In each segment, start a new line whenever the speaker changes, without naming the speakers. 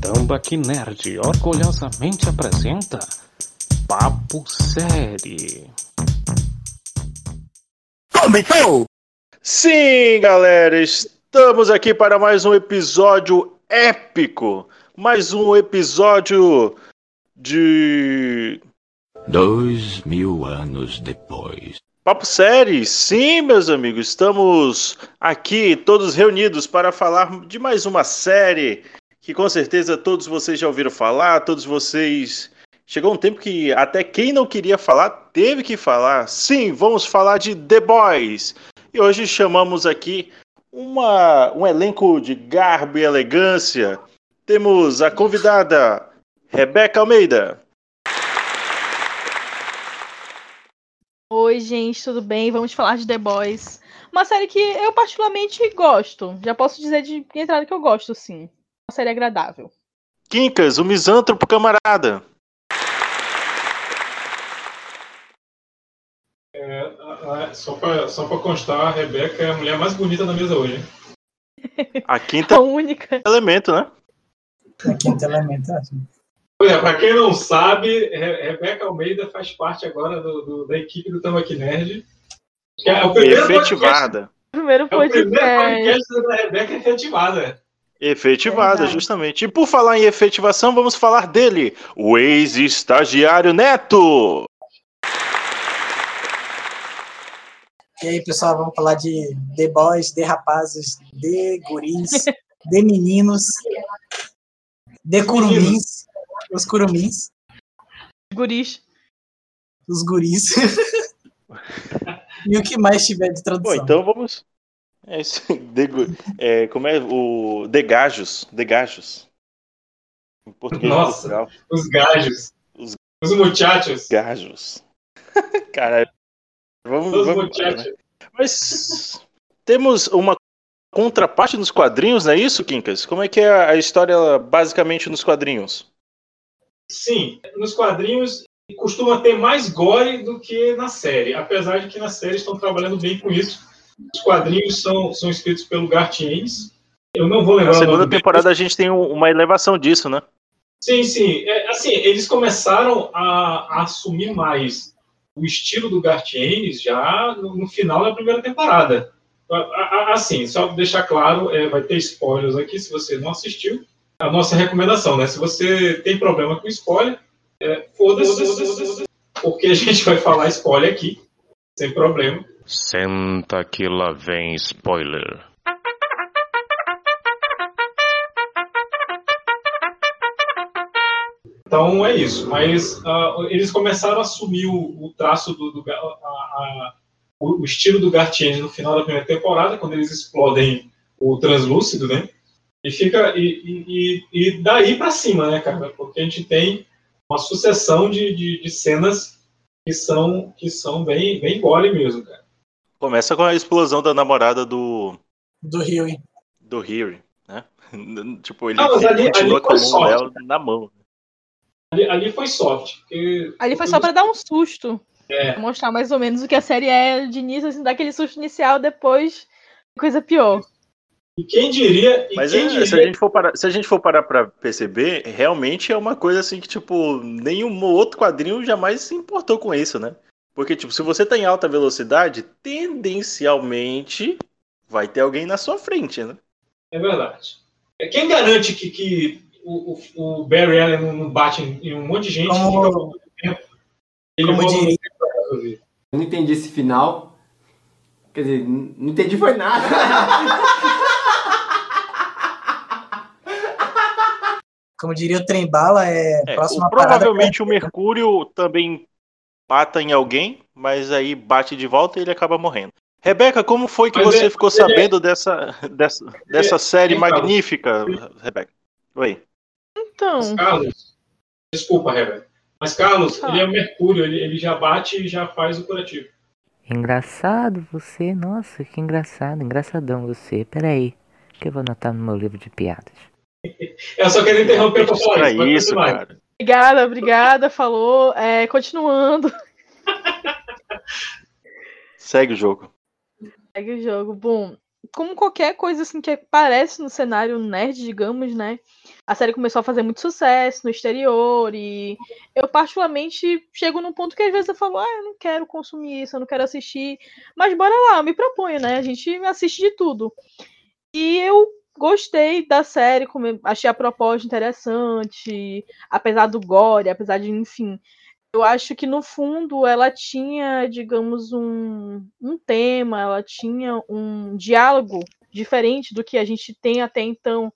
Tambaqui Nerd orgulhosamente apresenta Papo Série.
Começou!
Sim, galera, estamos aqui para mais um episódio épico. Mais um episódio de.
Dois mil anos depois.
Papo Série, sim, meus amigos, estamos aqui todos reunidos para falar de mais uma série que com certeza todos vocês já ouviram falar, todos vocês. Chegou um tempo que até quem não queria falar teve que falar. Sim, vamos falar de The Boys. E hoje chamamos aqui uma, um elenco de garbo e elegância. Temos a convidada Rebeca Almeida.
Oi, gente, tudo bem? Vamos falar de The Boys. Uma série que eu particularmente gosto. Já posso dizer de entrada que eu gosto, sim. Série agradável.
Quincas, o misântropo camarada.
É, a- a- só pra, só pra constar, a Rebeca é a mulher mais bonita da mesa hoje. hein?
A quinta
A única.
elemento, né?
É quinto elemento, assim.
Pois é, pra quem não sabe, Re- Rebeca Almeida faz parte agora do- do- da equipe do Tambaqui Nerd. Que é o primeiro podcast,
Efetivada.
Primeiro
é o primeiro
podcast.
podcast da Rebeca efetivada.
Efetivada,
Verdade.
justamente. E por falar em efetivação, vamos falar dele, o ex-estagiário Neto.
E aí, pessoal, vamos falar de The Boys, de rapazes, de guris, de meninos, de curumins, os curumins,
Guris.
os guris. e o que mais tiver de
Bom,
tradução.
então vamos. É isso. Degu- é, como é o Degajos? Degajos. Em português de
Nossa.
Portugal.
Os gajos.
Os-
Os muchachos.
Gajos. Caralho. Vamos,
Os
vamos embora, né?
muchachos.
Mas temos uma contraparte nos quadrinhos, não é isso, Quincas? Como é que é a história basicamente nos quadrinhos?
Sim, nos quadrinhos costuma ter mais gore do que na série, apesar de que na série estão trabalhando bem com isso. Os quadrinhos são, são escritos pelo Garth Ennis. Eu não vou lembrar
Na
o
segunda
dele.
temporada a gente tem um- uma elevação disso, né?
Sim, sim. É, assim, eles começaram a, a assumir mais o estilo do Garth Ennis já no, no final da primeira temporada. A- a- Assim, só deixar claro, é, vai ter spoilers aqui se você não assistiu. A nossa recomendação, né? Se você tem problema com spoiler, é, foda-se, foda-se, foda-se, porque a gente vai falar spoiler aqui, sem problema.
Senta que lá vem spoiler.
Então é isso. Mas ah, eles começaram a assumir o, o traço do, do a- a- o, estilo do Gartienne no final da primeira temporada, quando eles explodem o translúcido, né? E fica e, e- e- daí para cima, né, cara? Porque a gente tem uma sucessão de, de, de cenas que são que são bem bem gore mesmo, cara.
Começa com a explosão da namorada do,
Do Rio.
do Harry, né? tipo, ele
mas ali-
continua
ali
com a mão
sorte.
dela na mão.
Ali, ali foi soft. Porque
Ali foi só pra dar um susto.
É.
Pra mostrar mais ou menos o que a série é de início, assim, dar aquele susto inicial, depois coisa pior.
E quem diria? E
Mas
quem
é,
diria
se, a gente for parar, se a gente for parar pra perceber, realmente é uma coisa assim que, tipo, nenhum outro quadrinho jamais se importou com isso, né? Porque, tipo, se você tá em alta velocidade, tendencialmente vai ter alguém na sua frente, né?
É verdade. É, Quem garante que, que o, o- o Barry Allen não- bate em, um monte de gente
Como-
fica por muito tempo? Ele
como
tempo pra resolver.
Eu não entendi esse final. Quer dizer, não entendi foi nada.
Como diria o trem bala, é,
É,
próxima
o-
parada.
provavelmente o Mercúrio também mata em alguém, mas aí bate de volta e ele acaba morrendo. Rebeca, como foi que
Mas
você
é-
ficou
é-
sabendo dessa, dessa, dessa série
então.
magnífica, Rebeca? Oi.
Então,
Mas Carlos, desculpa, Rebeca. Mas Carlos,
Ah.
ele é o Mercúrio, ele, ele já bate e já faz o curativo.
Engraçado você, nossa, que engraçado, engraçadão você. Peraí, que eu vou anotar no meu livro de piadas.
Eu só queria interromper pra falar
Pra
isso. pode
isso, cara.
Obrigada, obrigada, falou. É, continuando.
Segue o jogo.
Segue o jogo. Bom, como qualquer coisa assim que aparece no cenário nerd, digamos, né? a série começou a fazer muito sucesso no exterior e eu particularmente chego num ponto que às vezes eu falo, ah, eu não quero consumir isso, eu não quero assistir, mas bora lá, eu me proponho, né? A gente assiste de tudo. E eu gostei da série, achei a proposta interessante, apesar do gore, apesar de, enfim, eu acho que no fundo ela tinha, digamos, um, um tema, ela tinha um diálogo diferente do que a gente tem até então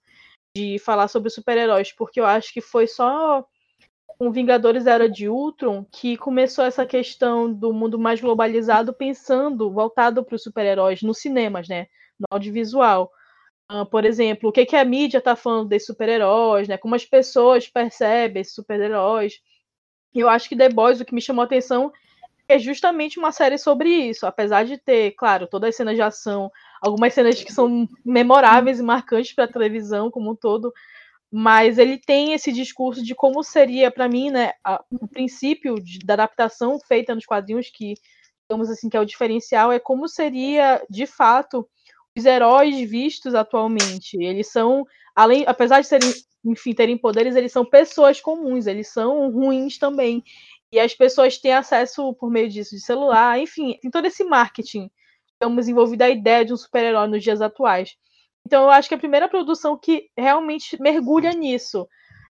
de falar sobre super-heróis, porque eu acho que foi só com Vingadores Era de Ultron que começou essa questão do mundo mais globalizado pensando, voltado para os super-heróis nos cinemas, né, no audiovisual. Uh, por exemplo, o que, que a mídia está falando desses super-heróis, né, como as pessoas percebem super-heróis. Eu acho que The Boys, o que me chamou a atenção é justamente uma série sobre isso, apesar de ter, claro, todas as cenas de ação, algumas cenas que são memoráveis e marcantes para a televisão como um todo, mas ele tem esse discurso de como seria para mim, né, a, o princípio de, da adaptação feita nos quadrinhos que digamos assim que é o diferencial é como seria de fato os heróis vistos atualmente. Eles são além, apesar de serem enfim, terem poderes, eles são pessoas comuns, eles são ruins também. E as pessoas têm acesso por meio disso, de celular, enfim, tem todo esse marketing. Estamos envolvidos a ideia de um super-herói nos dias atuais. Então eu acho que a primeira produção que realmente mergulha nisso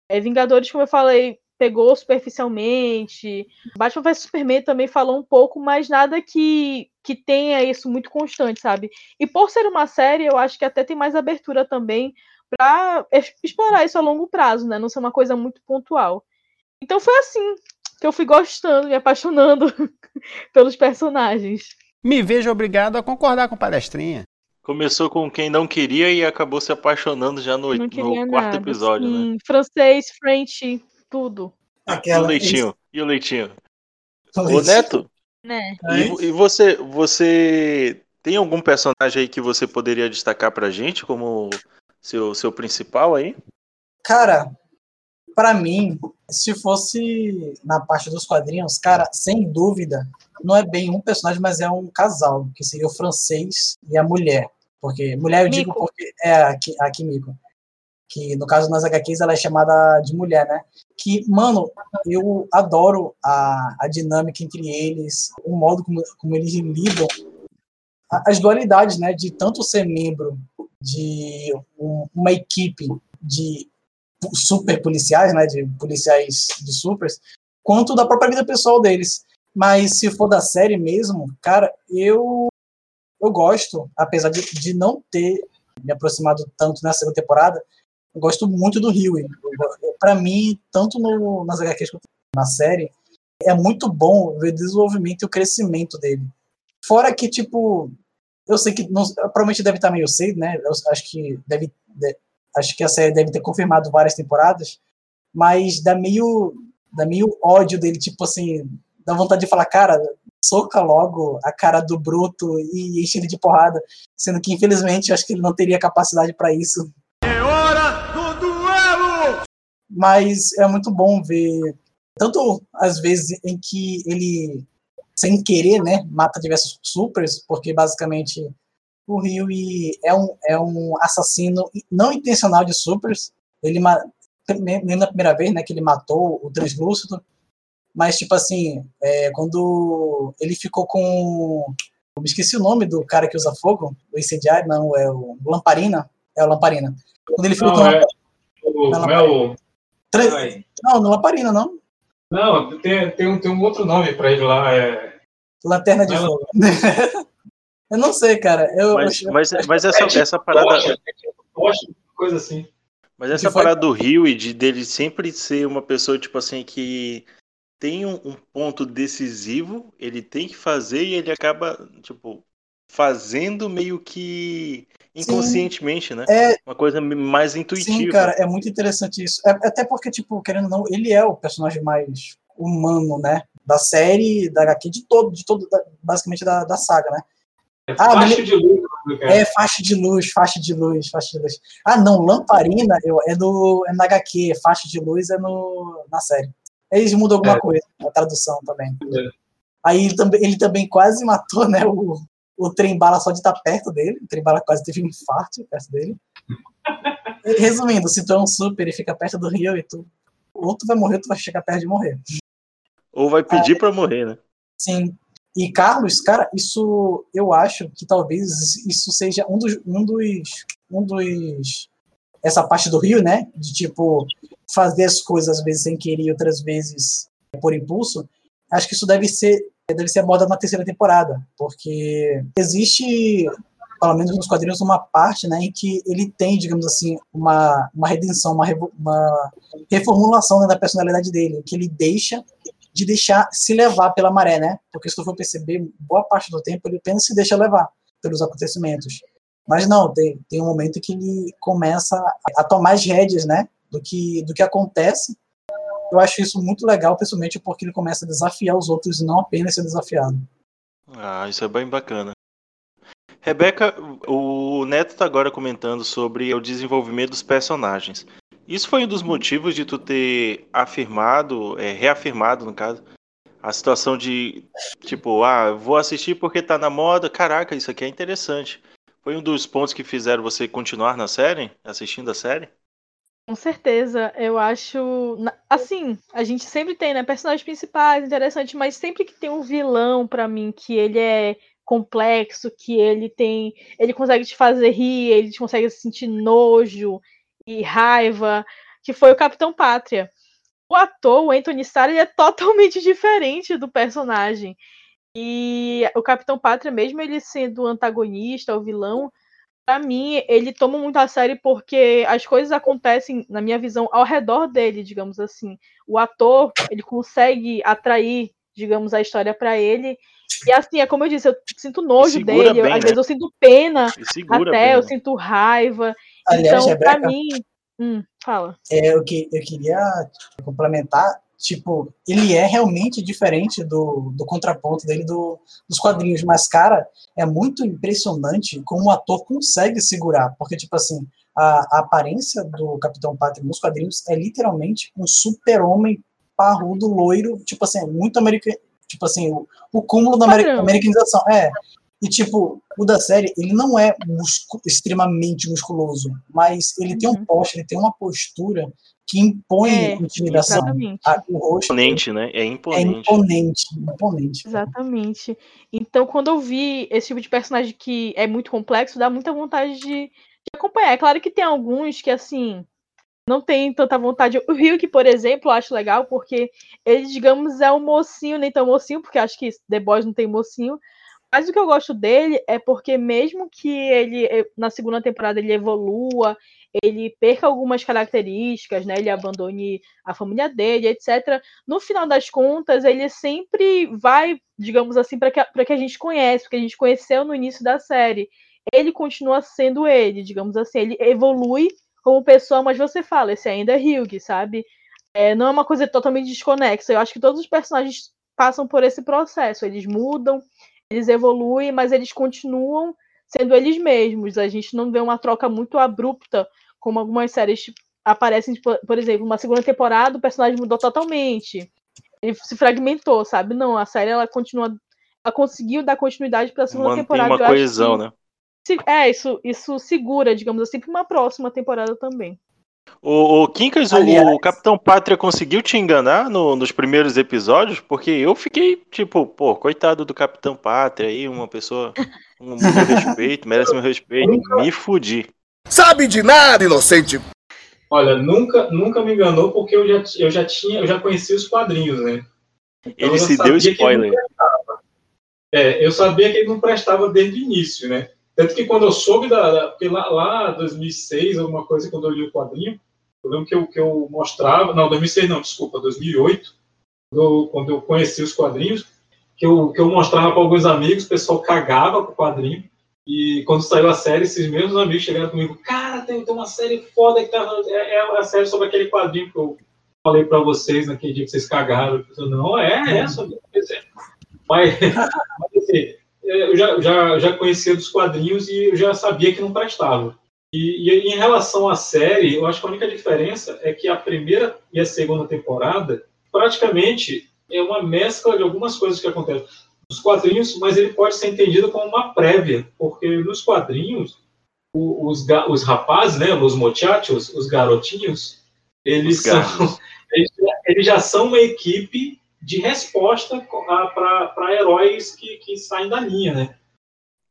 é Vingadores, como eu falei, pegou superficialmente. Batman vs Superman também falou um pouco, mas nada que, que tenha isso muito constante, sabe? E por ser uma série, eu acho que até tem mais abertura também para explorar isso a longo prazo, né? Não ser uma coisa muito pontual. Então foi assim que eu fui gostando, me apaixonando pelos personagens.
Me vejo obrigado a concordar com palestrinha.
Começou com quem não queria e acabou se apaixonando já no, no quarto nada, episódio, né? sim.
né? Francês, French, tudo.
Aquela... E o leitinho? E o leitinho? O Neto?
Né?
E, e, você, você tem algum personagem aí que você poderia destacar pra gente como seu, seu principal aí?
Cara, para mim, se fosse na parte dos quadrinhos, cara, sem dúvida, não é bem um personagem, mas é um casal, que seria o francês e a mulher. Porque mulher eu Mico. digo porque é a, a Kimiko. Que no caso nas HQs ela é chamada de mulher, né? Que, mano, eu adoro a, a dinâmica entre eles, o modo como, como eles lidam, as dualidades, né? De tanto ser membro de um, uma equipe de super policiais, né, de policiais de supers, quanto da própria vida pessoal deles. Mas se for da série mesmo, cara, eu eu gosto, apesar de, de não ter me aproximado tanto nessa segunda temporada, eu gosto muito do Rio. Para mim, tanto no, nas HQs quanto na série, é muito bom ver o desenvolvimento e o crescimento dele. Fora que, tipo, eu sei que não, provavelmente deve estar meio cedo, né? Eu acho que deve, deve, acho que a série deve ter confirmado várias temporadas, mas dá meio dá meio ódio dele, tipo assim, dá vontade de falar, cara, soca logo a cara do bruto e enche ele de porrada, sendo que infelizmente acho que ele não teria capacidade para isso.
É hora do duelo.
Mas é muito bom ver tanto às vezes em que ele sem querer, né, mata diversos supers, porque basicamente o Ryu é um, é um assassino não intencional de supers. Ele nem na primeira vez, né, que ele matou o translúcido, mas tipo assim, é, quando ele ficou com eu me esqueci o nome do cara que usa fogo, o incendiário, não, é o Lamparina, é o Lamparina. Quando ele ficou
não,
com
é, o, não, é o...
não, no Lamparina, não.
Não, tem, tem, um, tem um outro nome pra ele lá, é...
Lanterna de Fogo. eu não sei, cara. Eu,
mas, mas, mas essa, é essa parada.
coisa assim.
Mas essa parada do Rio e de dele sempre ser uma pessoa, tipo assim, que tem um, um, ponto decisivo, ele tem que fazer e ele acaba, tipo, fazendo meio que inconscientemente, sim. né?
É,
uma coisa mais intuitiva.
Sim, cara, é muito interessante isso. É, até porque, tipo, querendo ou não, ele é o personagem mais humano, né? Da série, da HQ, de todo, de todo, basicamente da, da saga, né?
É ah, faixa de luz.
Né, é, faixa de luz, faixa de luz, faixa de luz. Ah, não, lamparina eu, é, no, é na HQ, faixa de luz é no, na série. Eles mudam alguma é. coisa, a tradução também. É. Aí ele também, ele também quase matou, né, o, o trem bala só de estar perto dele. O trem bala quase teve um infarto perto dele. Resumindo, se tu é um super e fica perto do Rio e tu. Ou tu vai morrer, ou tu vai chegar perto de morrer.
Ou vai pedir pra morrer, né?
Sim. E Carlos, cara, isso eu acho que talvez isso seja um dos, um dos, um dos essa parte do Rio, né? De tipo fazer as coisas às vezes sem querer e outras vezes por impulso. Acho que isso deve ser deve ser abordado na terceira temporada, porque existe pelo menos nos quadrinhos uma parte, né, em que ele tem, digamos assim, uma, uma redenção, uma, uma reformulação né, da personalidade dele, que ele deixa de deixar se levar pela maré, né? Porque se tu for perceber, boa parte do tempo ele apenas se deixa levar pelos acontecimentos. Mas não, tem, tem um momento que ele começa a, a tomar as rédeas, né? Do que, do que acontece. Eu acho isso muito legal, principalmente porque ele começa a desafiar os outros e não apenas ser desafiado.
Ah, isso é bem bacana. Rebeca, o Neto tá agora comentando sobre o desenvolvimento dos personagens. Isso foi um dos motivos de tu ter afirmado, é, reafirmado no caso, a situação de tipo, ah, vou assistir porque tá na moda. Caraca, isso aqui é interessante. Foi um dos pontos que fizeram você continuar na série, assistindo a série?
Com certeza, eu acho. Assim, a gente sempre tem, né? Personagens principais, interessante, mas sempre que tem um vilão, pra mim, que ele é complexo, que ele tem. Ele consegue te fazer rir, ele te consegue sentir nojo e raiva, que foi o Capitão Pátria. O ator, o Anthony Starr, ele é totalmente diferente do personagem. E o Capitão Pátria, mesmo ele sendo o antagonista, o vilão, Pra mim, ele toma muito a sério porque as coisas acontecem, na minha visão, ao redor dele, digamos assim. O ator, ele consegue atrair, digamos, a história pra ele. E assim, é como eu disse, eu sinto nojo dele, eu-
bem,
às
né?
vezes eu sinto pena, até
bem,
eu
né?
sinto raiva.
Aliás,
então, pra
Rebeca,
mim. Hum, fala.
é, eu, que, eu queria complementar, tipo, ele é realmente diferente do, do contraponto dele do, dos quadrinhos, mas, cara, é muito impressionante como o ator consegue segurar, porque, tipo assim, a, a aparência do Capitão Pátria nos quadrinhos é literalmente um super-homem parrudo, loiro, tipo assim, muito americano, tipo assim, o, o cúmulo da
Padrão.
americanização, é, e, tipo, o da série, ele não é muscu- extremamente musculoso, mas ele tem um
Uhum.
poste, ele tem uma postura que impõe
É,
intimidação.
exatamente.
A- o rosto
Imponente, né? É
é
imponente.
imponente, imponente.
Exatamente. Então, quando eu vi esse tipo de personagem que é muito complexo, dá muita vontade de, de acompanhar. É claro que tem alguns que, assim, não tem tanta vontade. O Ryuk, por exemplo, eu acho legal, porque ele, digamos, é um mocinho, nem tão mocinho, porque acho que The Boys não tem mocinho. Mas o que eu gosto dele é porque, mesmo que ele, eh, na segunda temporada, ele evolua, ele perca algumas características, né? Ele abandone a família dele, etc no final das contas, ele sempre vai, digamos assim, para que, que a gente conhece, porque a gente conheceu no início da série. Ele continua sendo ele, digamos assim, ele evolui como pessoa, mas você fala, esse ainda é Hyug, sabe? É, não é uma coisa totalmente desconexa. Eu acho que todos os personagens passam por esse processo. Eles mudam, eles evoluem, mas eles continuam sendo eles mesmos. A gente não vê uma troca muito abrupta, como algumas séries tipo, aparecem, tipo, por exemplo, uma segunda temporada, o personagem mudou totalmente. Ele se fragmentou, sabe? Não, a série ela continua. Ela conseguiu dar continuidade para a segunda
Mantém
temporada.
uma coesão,
que
né?
se- É, isso, isso segura, digamos assim, para uma próxima temporada também.
O, o Quincas, o-
Aliás-
o Capitão Pátria conseguiu te enganar no- nos primeiros episódios? Porque eu fiquei, tipo, pô, coitado do Capitão Pátria aí, uma pessoa, um meu respeito, merece meu respeito, me fudi.
Sabe de nada, inocente.
Olha, nunca, nunca me enganou porque eu já, eu já tinha, eu já conhecia os quadrinhos, né? Então
Ele se deu spoiler.
É, eu sabia que ele não prestava desde o início, né? Tanto que quando eu soube da. da- porque lá, lá 2006, alguma coisa, quando eu li o quadrinho, eu lembro que eu, que eu mostrava. Não, 2006 não, desculpa, 2008, quando eu, quando eu conheci os quadrinhos, que eu, que eu mostrava para alguns amigos, o pessoal cagava com o quadrinho. E quando saiu a série, esses mesmos amigos chegaram comigo: Cara, tem, tem uma série foda que tá. É, é a série sobre aquele quadrinho que eu falei para vocês naquele dia que vocês cagaram. Eu falei, não, é é. Mas, mas assim, eu já, já, já conhecia dos quadrinhos e eu já sabia que não prestava. E, e em relação à série, eu acho que a única diferença é que a primeira e a segunda temporada praticamente é uma mescla de algumas coisas que acontecem nos quadrinhos, mas ele pode ser entendido como uma prévia, porque nos quadrinhos os, os rapazes, né, os muchachos, os garotinhos, eles
Os
são, eles, já- eles já são uma equipe de resposta para heróis que, que saem da linha, né?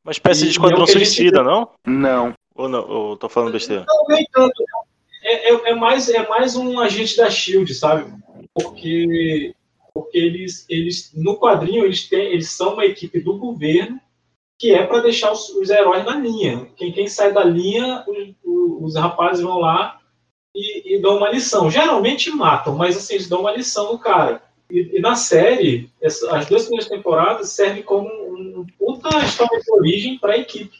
Uma espécie
E-
de esquadrão
é o que a gente
suicida, não?
Não.
Ou não? Ou tô falando besteira?
Não, nem tanto. É, é, é mais, é mais um agente da Shield, sabe? Porque, porque eles, eles, no quadrinho, eles, têm, eles são uma equipe do governo que é para deixar os, os heróis na linha. Quem, quem sai da linha, os, os- os rapazes vão lá e, e dão uma lição. Geralmente matam, mas assim, eles dão uma lição no cara. E, e na série, essa- as duas primeiras temporadas servem como um, puta história de origem para a equipe.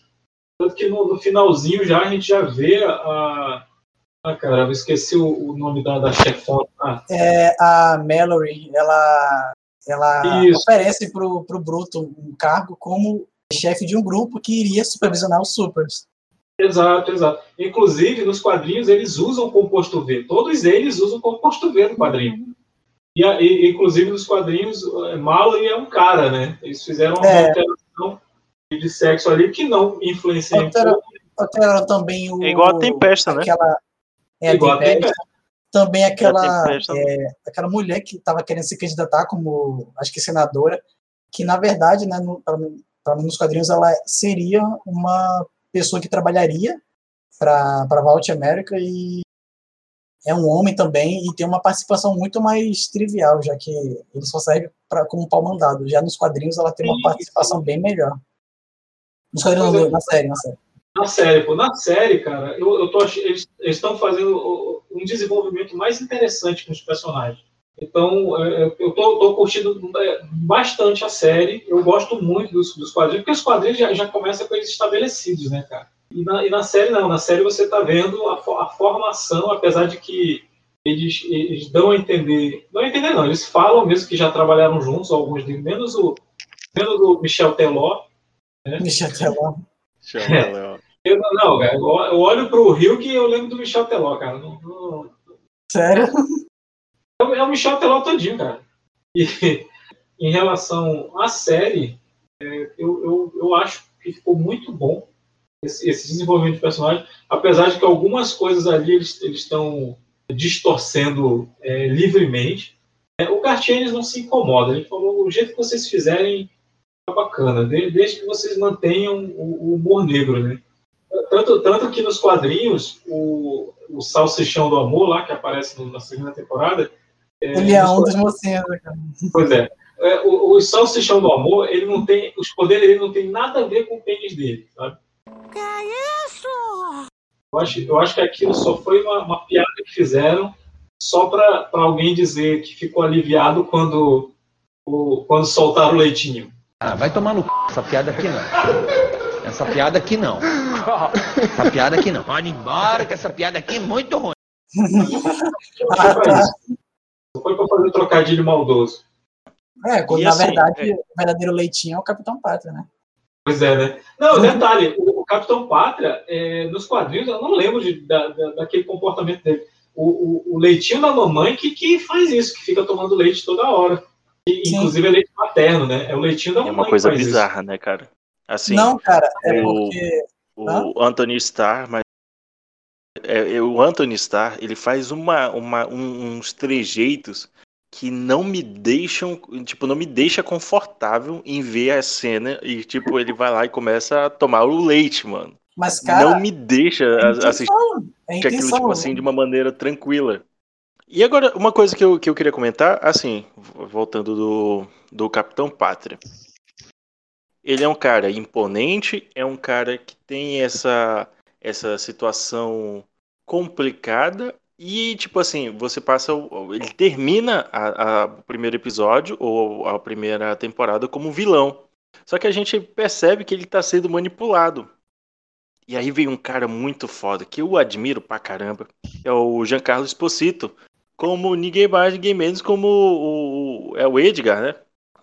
Tanto que no, no finalzinho já a gente já vê a. Ah, caramba, esqueci o, o nome da, da chefona. Ah,
É, a Mallory, ela, ela
Isso.
oferece pro, pro Bruto um cargo como chefe de um grupo que iria supervisionar os supers.
exato, exato. Inclusive, nos quadrinhos, eles usam o composto V. Todos eles usam o composto V no quadrinho. E, e, inclusive, nos quadrinhos, eh, Mallory é um cara, né? Eles fizeram uma
É.
alteração de sexo ali que não influencia em
Altera-
pouco.
Alteraram também o.
É igual a Tempesta, né?
aquela, É, a
Igual a
Tempesta.
Tempesta.
Também aquela,
Tempesta.
é, aquela mulher que estava querendo se candidatar como, acho que senadora, que na verdade, né, no, pra nos quadrinhos, ela seria uma pessoa que trabalharia para a Vault América e é um homem também e tem uma participação muito mais trivial, já que ele só serve pra, como pau mandado. Já nos quadrinhos ela tem uma
Sim.
participação bem melhor. Nos quadrinhos, não, na série, na série.
Na série, pô, na série, cara, eu, eu tô, eles estão fazendo um desenvolvimento mais interessante com os personagens. Então, é, é, eu tô, tô curtindo é, bastante a série. Eu gosto muito dos, dos quadrinhos, porque os quadrinhos já, já começam com eles estabelecidos, né, cara? E na, e na série, não. Na série você tá vendo a, a formação, apesar de que eles, eles dão a entender. Não a entender, não. Eles falam mesmo que já trabalharam juntos, alguns deles, menos o, menos o Michel Teló.
Michel Teló.
Ó.
Eu, não, cara, eu olho pro Rio que eu lembro do Michel Teló, cara. Não- não-
Sério?
é o- é o Michel Teló todinho, cara. E em relação à série, é, eu, eu, eu acho que ficou muito bom esse, esse desenvolvimento de personagem, apesar de que algumas coisas ali eles estão distorcendo é, livremente. É, o Gartienes não se incomoda, ele falou: o jeito que vocês fizerem é bacana, de- desde que vocês mantenham o, o humor negro, né? Tanto, tanto que nos quadrinhos, o, o Salsichão do Amor, lá que aparece na segunda temporada, é,
Ele é um dos mocinhos, cara.
Pois é. É, o, o Salsichão do Amor, ele não tem. Os poderes dele não tem nada a ver com o pênis dele, sabe? Que é isso? Eu acho, eu acho que aquilo só foi uma, uma piada que fizeram só para alguém dizer que ficou aliviado quando, o, quando soltaram o leitinho.
Ah, vai tomar no c... essa piada aqui não. Essa piada aqui não. Essa piada aqui não. Pode ir embora que essa piada aqui é muito ruim.
Ah,
foi pra
tá.
foi para fazer trocadilho maldoso.
É, quando,
E
na
assim,
verdade, o verdadeiro leitinho é o Capitão Pátria, né?
Pois é, né? Não, detalhe, o, Capitão Pátria, é, nos quadrinhos, eu não lembro de- da, da- daquele comportamento dele. O, o- o leitinho da mamãe que, que faz isso, que fica tomando leite toda hora. E, inclusive é leite materno, né? É o leitinho da
É
mamãe.
uma coisa
que faz
bizarra, né, cara? Assim,
não, cara, é
o-
porque.
o Anthony Starr, mas é, é, o Anthony Starr, ele faz uma, uma- um- uns trejeitos que não me deixam, tipo, não me deixa confortável em ver a cena e, tipo, ele vai lá e começa a tomar o leite, mano.
Mas, cara,
não me deixa
é
assistir
intenção. É
aquilo,
intenção.
tipo assim, de uma maneira tranquila. E agora, uma coisa que eu, que eu queria comentar, assim, voltando do, do Capitão Pátria. Ele é um cara imponente, é um cara que tem essa, essa situação complicada e, tipo assim, você passa. Ele termina a- a- o primeiro episódio ou a primeira temporada como vilão. Só que a gente percebe que ele tá sendo manipulado. E aí vem um cara muito foda, que eu admiro pra caramba. É o Giancarlo Esposito. Como ninguém mais, ninguém menos como o, o- é o Edgar, né?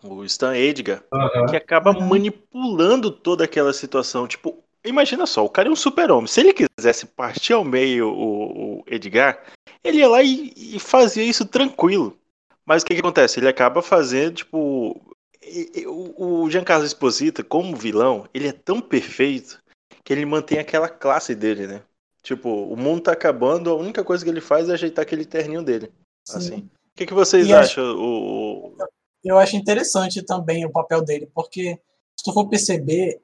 O Stan Edgar.
Aham.
Que acaba
Uhum.
manipulando toda aquela situação. Tipo, imagina só, o cara é um super-homem. Se ele quisesse partir ao meio o, o Edgar, ele ia lá e, e fazia isso tranquilo. Mas o que, que acontece? Ele acaba fazendo, tipo. e- e- O o Giancarlo Esposito, como vilão, ele é tão perfeito que ele mantém aquela classe dele, né? Tipo, o mundo tá acabando, a única coisa que ele faz é ajeitar aquele terninho dele.
Sim.
Assim. O que, que vocês
acho-
acham? O, o-
eu acho interessante também o papel dele, porque se tu for perceber,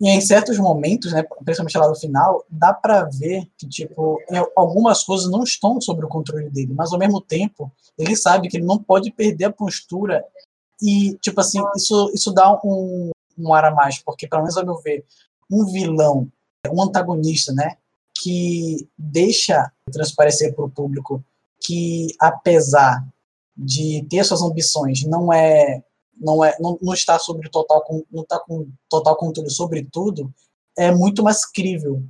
e em certos momentos, né, principalmente lá no final, dá pra ver que tipo em algumas coisas não estão sob o controle dele, mas ao mesmo tempo ele sabe que ele não pode perder a postura e tipo assim isso isso dá um, um ar a mais, porque pelo menos ao meu ver um vilão, um antagonista, né, que deixa transparecer para o público que apesar de ter suas ambições, não é não é não, não está sobre total não está com total controle sobre tudo, é muito mais crível.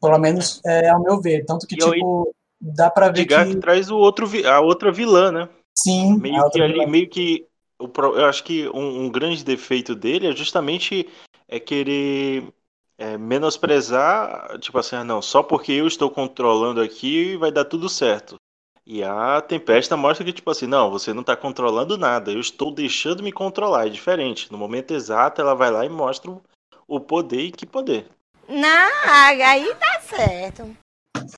Pelo menos é, ao meu ver, tanto que
E eu-
tipo dá para ver que
que traz o outro, a outra vilã, né?
sim,
Meio que ali,
vilã.
meio que. Eu acho que um, um grande defeito dele é justamente é querer é, menosprezar, tipo assim, ah, não, só porque eu estou controlando aqui vai dar tudo certo. E a Tempesta mostra que, tipo assim, não, você não está controlando nada, eu estou deixando me controlar, é diferente. No momento exato, ela vai lá e mostra o- o poder e que poder.
Não, aí tá certo.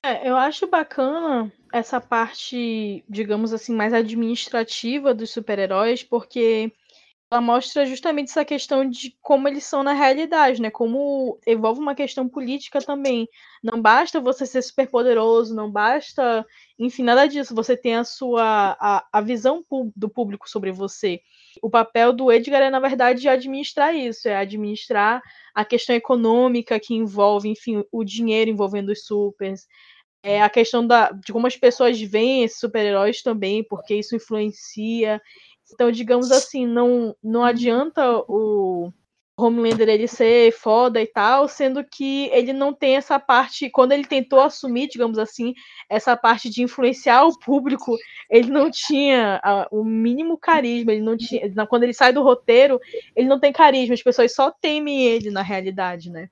É, eu acho bacana essa parte, digamos assim, mais administrativa dos super-heróis, porque ela mostra justamente essa questão de como eles são na realidade, né? Como envolve uma questão política também. Não basta você ser super poderoso, não basta, enfim, nada disso. Você tem a sua a, a visão do público sobre você. O papel do Edgar é, na verdade, administrar isso, é administrar a questão econômica que envolve, enfim, o dinheiro envolvendo os supers, é a questão da, de como as pessoas veem esses super-heróis também, porque isso influencia. Então, digamos assim, não, não adianta o Homelander ele ser foda e tal, sendo que ele não tem essa parte, quando ele tentou assumir, digamos assim, essa parte de influenciar o público, ele não tinha ah, o mínimo carisma, ele não tinha, quando ele sai do roteiro, ele não tem carisma, as pessoas só temem ele na realidade, né?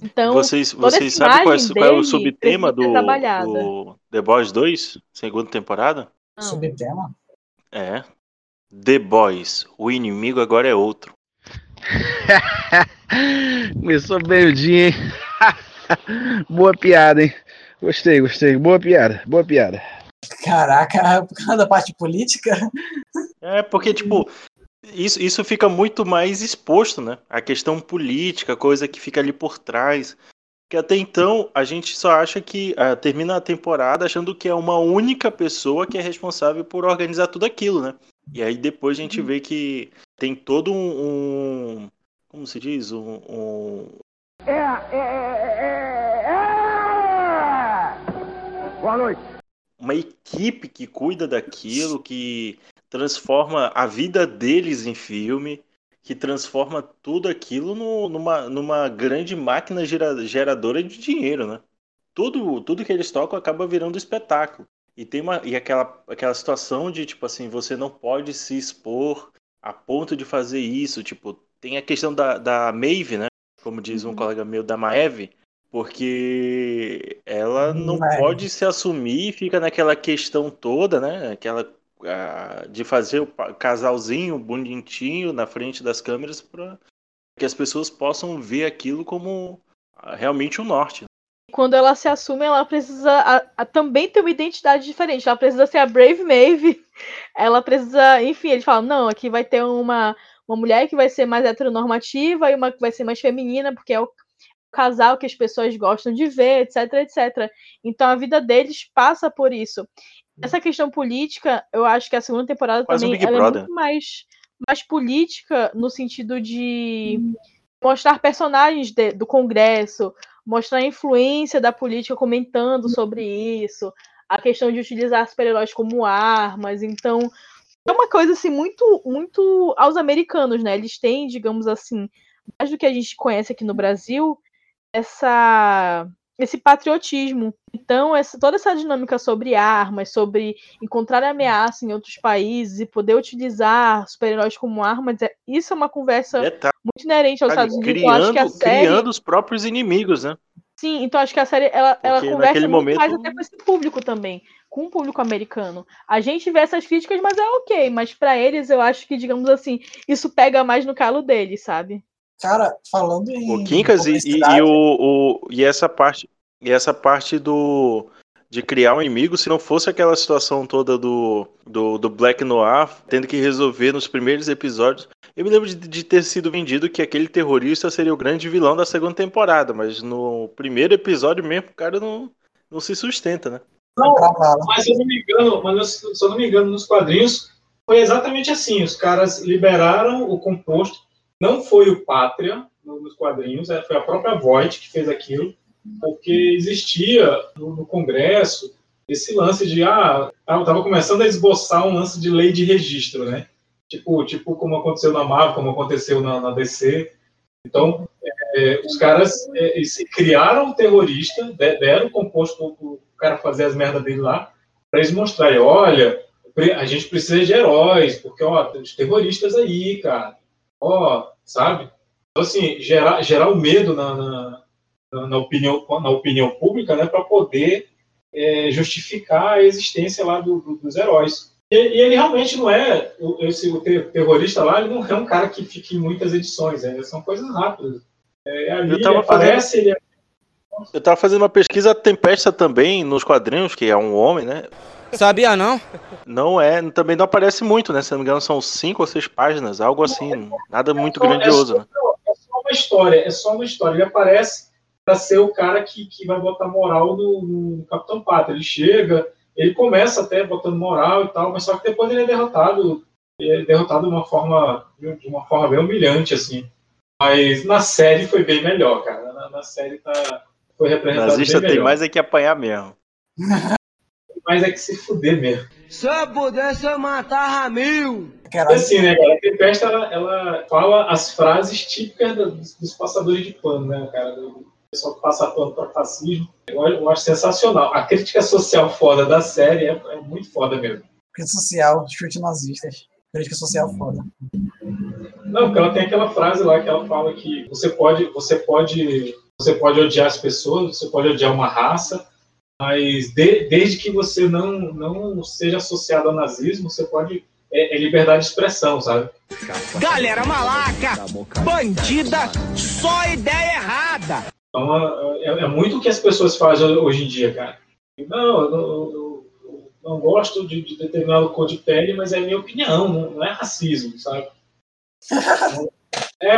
Então,
vocês vocês sabem qual é, qual é o subtema do, do The Boys 2, segunda temporada?
Não.
subtema.
É. The Boys, o inimigo agora é outro.
Começou bem o dia, hein? Boa piada, hein? Gostei, gostei. Boa piada, boa piada.
Caraca, por causa da parte política,
É, porque, tipo, isso, isso fica muito mais exposto, né? A questão política, coisa que fica ali por trás. Que até então a gente só acha que ah, termina a temporada achando que é uma única pessoa que é responsável por organizar tudo aquilo, né? E aí depois a gente vê que tem todo um. um- como se diz? Um, um-
Boa noite.
uma equipe que cuida daquilo, que transforma a vida deles em filme, que transforma tudo aquilo no- numa, numa grande máquina gera- geradora de dinheiro, né? Tudo, tudo que eles tocam acaba virando espetáculo. E tem uma, e aquela, aquela situação de, tipo assim, você não pode se expor a ponto de fazer isso. Tipo, tem a questão da, da Maeve, né? Como diz um colega meu, da Maeve, porque ela não
Maeve.
pode se assumir e fica naquela questão toda, né? Aquela ah, de fazer o casalzinho bonitinho na frente das câmeras para que as pessoas possam ver aquilo como ah, realmente o norte.
Quando ela se assume, ela precisa a- a- também ter uma identidade diferente. Ela precisa ser a Brave Maeve. Ela precisa, enfim, ele fala, não, aqui vai ter uma, uma mulher que vai ser mais heteronormativa e uma que vai ser mais feminina, porque é o casal que as pessoas gostam de ver, etc, etc. Então a vida deles passa por isso. Essa questão política, eu acho que a segunda temporada
Quase um
também
Big
ela é muito mais, mais política no sentido de mostrar personagens de- do Congresso, mostrar a influência da política comentando sobre isso, a questão de utilizar super-heróis como armas. Então, é uma coisa assim muito muito aos americanos, né? Eles têm, digamos assim, mais do que a gente conhece aqui no Brasil, essa esse patriotismo. Então, essa, toda essa dinâmica sobre armas, sobre encontrar ameaça em outros países e poder utilizar super-heróis como armas, é- isso é uma conversa
Detalhe,
muito inerente aos Estados Unidos. Eu acho que
criando,
série.
criando os próprios inimigos, né?
Sim, então acho que a série ela, ela conversa muito
momento-
mais até com esse público também, com o público americano. A gente vê essas críticas, mas é ok, mas pra eles eu acho que, digamos assim, isso pega mais no calo deles, sabe?
Cara, falando em.
O Quincas e, e, e o, o- e essa parte e essa parte do de criar um inimigo, se não fosse aquela situação toda do, do, do Black Noir tendo que resolver nos primeiros episódios. Eu me lembro de, de ter sido vendido que aquele terrorista seria o grande vilão da segunda temporada, mas no primeiro episódio mesmo o cara não, não se sustenta, né?
Não, mas se eu não me engano, mas eu- se eu não me engano, nos quadrinhos foi exatamente assim. Os caras liberaram o composto. Não foi o Pátria no- nos quadrinhos, é, foi a própria Voight que fez aquilo, porque existia no, no Congresso esse lance de ah, estava começando a esboçar um lance de lei de registro, né? Tipo, tipo como aconteceu na Marvel, como aconteceu na, na DC. Então, é, os caras é, se criaram um terrorista, de- deram o composto para o cara fazer as merdas dele lá, para eles mostrarem, olha, a gente precisa de heróis, porque, ó, tem os terroristas aí, cara. Ó, sabe? Então, assim, gerar, gerar o medo na, na, na- opinião, na opinião pública, né, para poder é, justificar a existência lá do- do- dos heróis. E, e ele realmente não é, o- esse, o ter- terrorista lá, ele não é um cara que fica em muitas edições, né, são coisas rápidas. É, ali
Eu tava
ele aparece, ele é
Eu tava fazendo uma pesquisa a Tempesta também nos quadrinhos, que é um homem, né?
Sabia não?
Não é, também não aparece muito, né? Se não me engano, são cinco ou seis páginas, algo assim, nada muito
só-
grandioso,
é
né?
só, é só uma história, é só uma história. Ele aparece para ser o cara que, que vai botar moral no, no Capitão Pátria. Ele chega, ele começa até botando moral e tal, mas só que depois ele é derrotado, ele é derrotado de uma forma, de uma forma bem humilhante, assim. Mas na série foi bem melhor, cara. Na, na série tá, foi representado
Nazista
bem
tem
melhor.
mais é que apanhar mesmo.
Mas é que se fuder mesmo.
Se eu pudesse, eu matava mil.
E assim, né, cara? A Tempesta, ela, ela fala as frases típicas dos, dos passadores de pano, né, cara? O pessoal que passa pano para fascismo. Eu, eu acho sensacional. A crítica social foda da série é, é muito foda mesmo.
Crítica social, chute nazistas. Crítica social foda.
Não, porque ela tem aquela frase lá que ela fala que você pode, você pode, você pode odiar as pessoas, você pode odiar uma raça, mas de- desde que você não, não seja associado ao nazismo, você pode é, é liberdade de expressão, sabe?
Galera malaca, bandida, só ideia errada.
Então, é, é muito o que as pessoas fazem hoje em dia, cara. Não, eu não, eu- eu não gosto de, de determinado cor de pele, mas é minha opinião, não, não é racismo, sabe? É,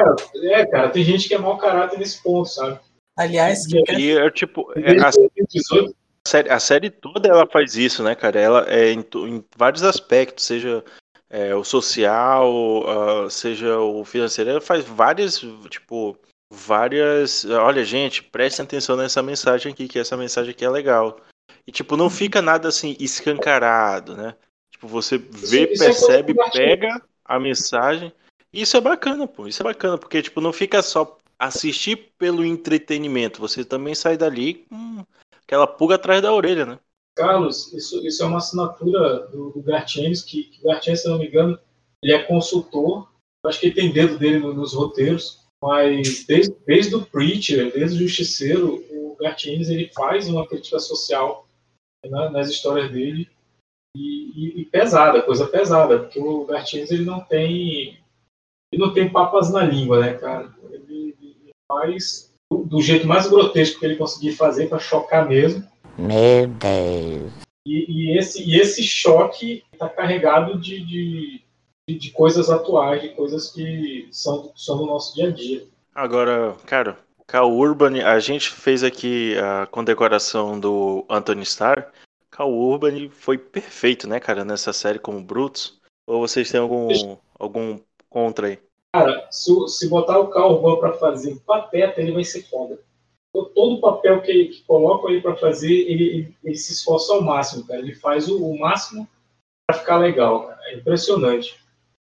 é, cara, tem gente que é mau caráter nesse ponto, sabe?
Aliás,
E é tipo, é, a, a série, a série toda ela faz isso, né, cara? Ela é em, em vários aspectos, seja é, o social, ah, seja o financeiro, ela faz várias, tipo, várias. Olha, gente, prestem atenção nessa mensagem aqui, que essa mensagem aqui é legal. E, tipo, não fica nada assim escancarado, né? Tipo, você vê,
isso é
percebe,
que eu
pega a mensagem. Isso é bacana, pô. Isso é bacana, porque, tipo, não fica só assistir pelo entretenimento. Você também sai dali com aquela pulga atrás da orelha, né?
Carlos, isso, isso é uma assinatura do, do Gartienes, que, que o Gartienes, se não me engano, ele é consultor. Acho que ele tem dedo dele no- nos roteiros, mas desde, desde o Preacher, desde o Justiceiro, o Gartienes ele faz uma crítica social né, nas histórias dele e, e- e pesada, coisa pesada, porque o Gartienes ele não tem ele não tem papas na língua, né, cara? Faz do, do jeito mais grotesco que ele conseguir fazer para chocar mesmo.
Meu Deus.
E, e esse, e esse choque está carregado de, de, de- de coisas atuais, de coisas que são, são do nosso dia a dia.
Agora, cara, Cal Urban, a gente fez aqui a condecoração do Anthony Starr. Cal Urban foi perfeito, né, cara, nessa série como Brutus. Ou vocês têm algum, algum contra aí?
Cara, se, se botar o Carl Urban para fazer pateta, ele vai ser foda. Todo- Todo o papel que, que colocam ele para fazer, ele, ele, ele se esforça ao máximo, cara. Ele faz o, o máximo para ficar legal, cara. É impressionante.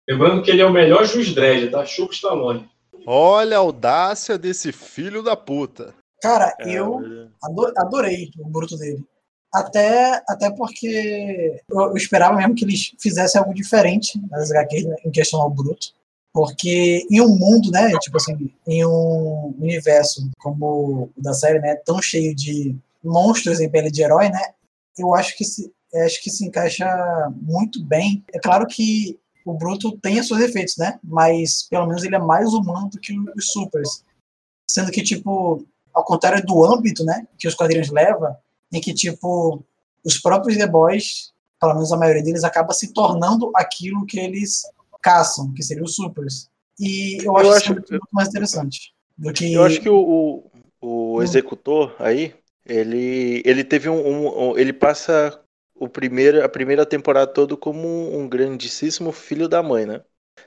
Lembrando que ele é o melhor juiz dread, tá? Chupa Stallone.
Olha a audácia desse filho da puta.
Cara,
É,
eu ado- adorei o bruto dele. Até, até porque eu, eu esperava mesmo que eles fizessem algo diferente nas HQs né, em questão ao bruto. Porque em um mundo, né, tipo assim, em um universo como o da série, né, tão cheio de monstros em pele de herói, né, eu acho que se, acho que se encaixa muito bem. É claro que o Bruto tem seus efeitos, né? Mas pelo menos ele é mais humano do que os Supers. Sendo que, tipo, ao contrário do âmbito, né, que os quadrinhos levam, em que, tipo, os próprios The Boys, pelo menos a maioria deles, acaba se tornando aquilo que eles caçam, que seriam os Supers. E eu,
Eu
acho,
acho-
muito, muito mais interessante. Do que...
Eu acho que o, o, o executor aí, ele, ele teve um, um- um- Ele passa o primeiro, a primeira temporada todo como um, um grandíssimo filho da mãe, né?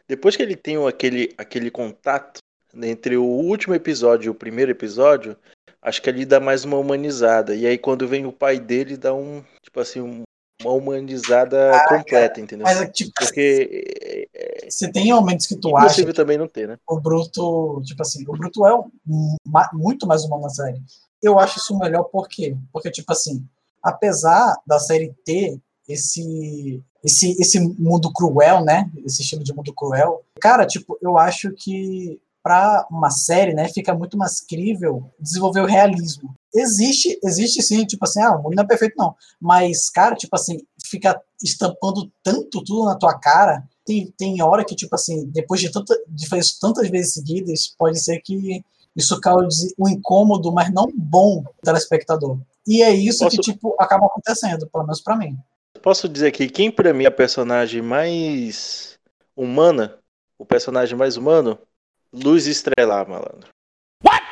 Depois que ele tem aquele, aquele contato entre o último episódio e o primeiro episódio, acho que ali dá mais uma humanizada. E aí quando vem o pai dele, dá um. Tipo assim, um- uma humanizada completa, entendeu?
mas, tipo,
Porque é,
Você tem momentos que tu acha
impossível também não ter, né?
o Bruto, tipo assim, o Bruto é um- muito mais humano na série. Eu acho isso melhor por quê? Porque, tipo assim, apesar da série ter esse, esse, esse mundo cruel, né? Esse estilo de mundo cruel, cara, tipo, eu acho que para uma série, né, fica muito mais crível desenvolver o realismo. Existe, existe sim, tipo assim, ah, o mundo não é perfeito não, mas, cara, tipo assim, fica estampando tanto tudo na tua cara, tem, tem hora que, tipo assim, depois de, tanta, de fazer isso tantas vezes seguidas, pode ser que isso cause um incômodo, mas não bom pro telespectador. E é isso que,
Posso-
tipo, acaba acontecendo, pelo menos pra mim.
Posso dizer que quem pra mim é a personagem mais humana, o personagem mais humano, Luz Estrelar, malandro. What?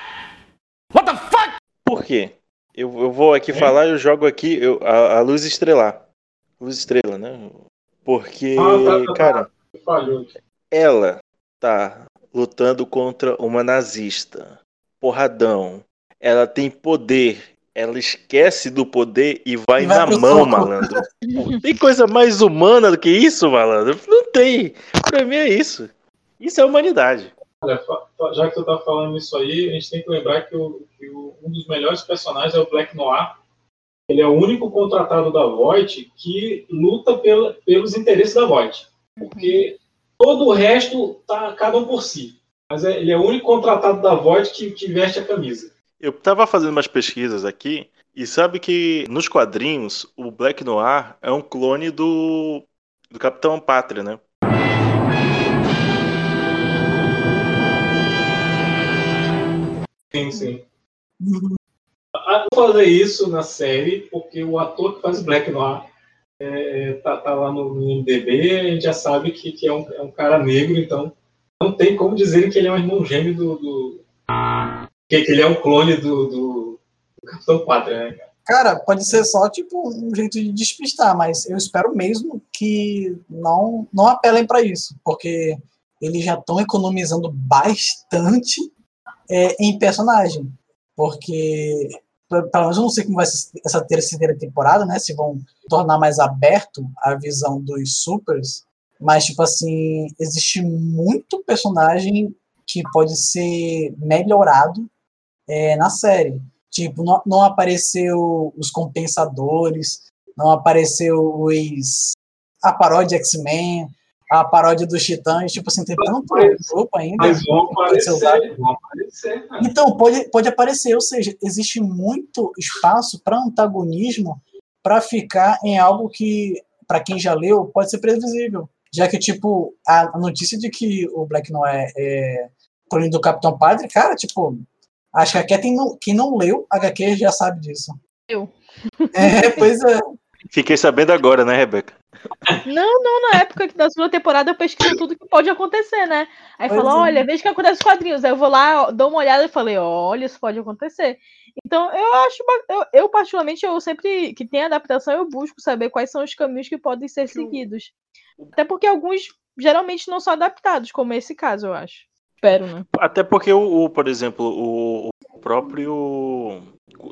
What the fuck? Por quê? Eu, eu vou aqui falar, eu jogo aqui eu, a, a Luz Estrelar. Luz Estrela, né? Porque,
Ah, tá, tá, tá.
cara,
Falhou.
ela tá lutando contra uma nazista. Porradão. Ela tem poder. Ela esquece do poder e vai,
vai
na mão,
soco.
malandro. Tem coisa mais humana do que isso, malandro? Não tem. Pra mim é isso. Isso é humanidade.
Olha, já que tu tá falando isso aí, a gente tem que lembrar que, o- que o- um dos melhores personagens é o Black Noir. Ele é o único contratado da Voight que luta pela- pelos interesses da Voight. Porque todo o resto tá cada um por si. Mas é- ele é o único contratado da Voight que, que veste a camisa.
Eu tava fazendo umas pesquisas aqui e sabe que nos quadrinhos o Black Noir é um clone do, do Capitão Pátria, né?
Sim, sim. Ah, Vou fazer isso na série, porque o ator que faz Black Noir é, tá, tá lá no, no MDB, a gente já sabe que, que é, um, é um cara negro, então não tem como dizer que ele é um irmão gêmeo do. do- que, que ele é um clone do, do, do Capitão Pátria, né? cara?
Cara, pode ser só, tipo, um jeito de despistar, mas eu espero mesmo que não, não apelem pra isso, porque eles já estão economizando bastante é, em personagem. Porque, pe- pelo menos eu não sei como vai ser essa terceira temporada, né? Se vão tornar mais aberto a visão dos supers, mas, tipo assim, existe muito personagem que pode ser melhorado é, na série. Tipo, não, não apareceu os compensadores, não apareceu os. a paródia X-Men, a paródia dos Titãs, tipo assim, tem tanto grupo ainda.
Mas vão
que pode ser usado.
aparecer, vão aparecer.
Então, pode, pode aparecer, ou seja, existe muito espaço para antagonismo para ficar em algo que, para quem já leu, pode ser previsível. Já que, tipo, a notícia de que o Black não é, é clone do Capitão Padre, cara, tipo, acho que a quem não, quem não leu HQ já sabe disso.
Eu.
É, pois é.
Fiquei sabendo agora, né, Rebeca?
Não, não, na época que da segunda temporada eu pesquiso tudo que pode acontecer, né? Aí
Pois
falou,
é.
olha, veja o que acontece nos quadrinhos. Aí eu vou lá, dou uma olhada e falei, olha, isso pode acontecer. Então, eu acho, eu, eu particularmente, eu sempre que tem adaptação, eu busco saber quais são os caminhos que podem ser seguidos. Até porque alguns geralmente não são adaptados, como esse caso, eu acho. Espero, né?
Até porque, o, o, por exemplo, o, o próprio.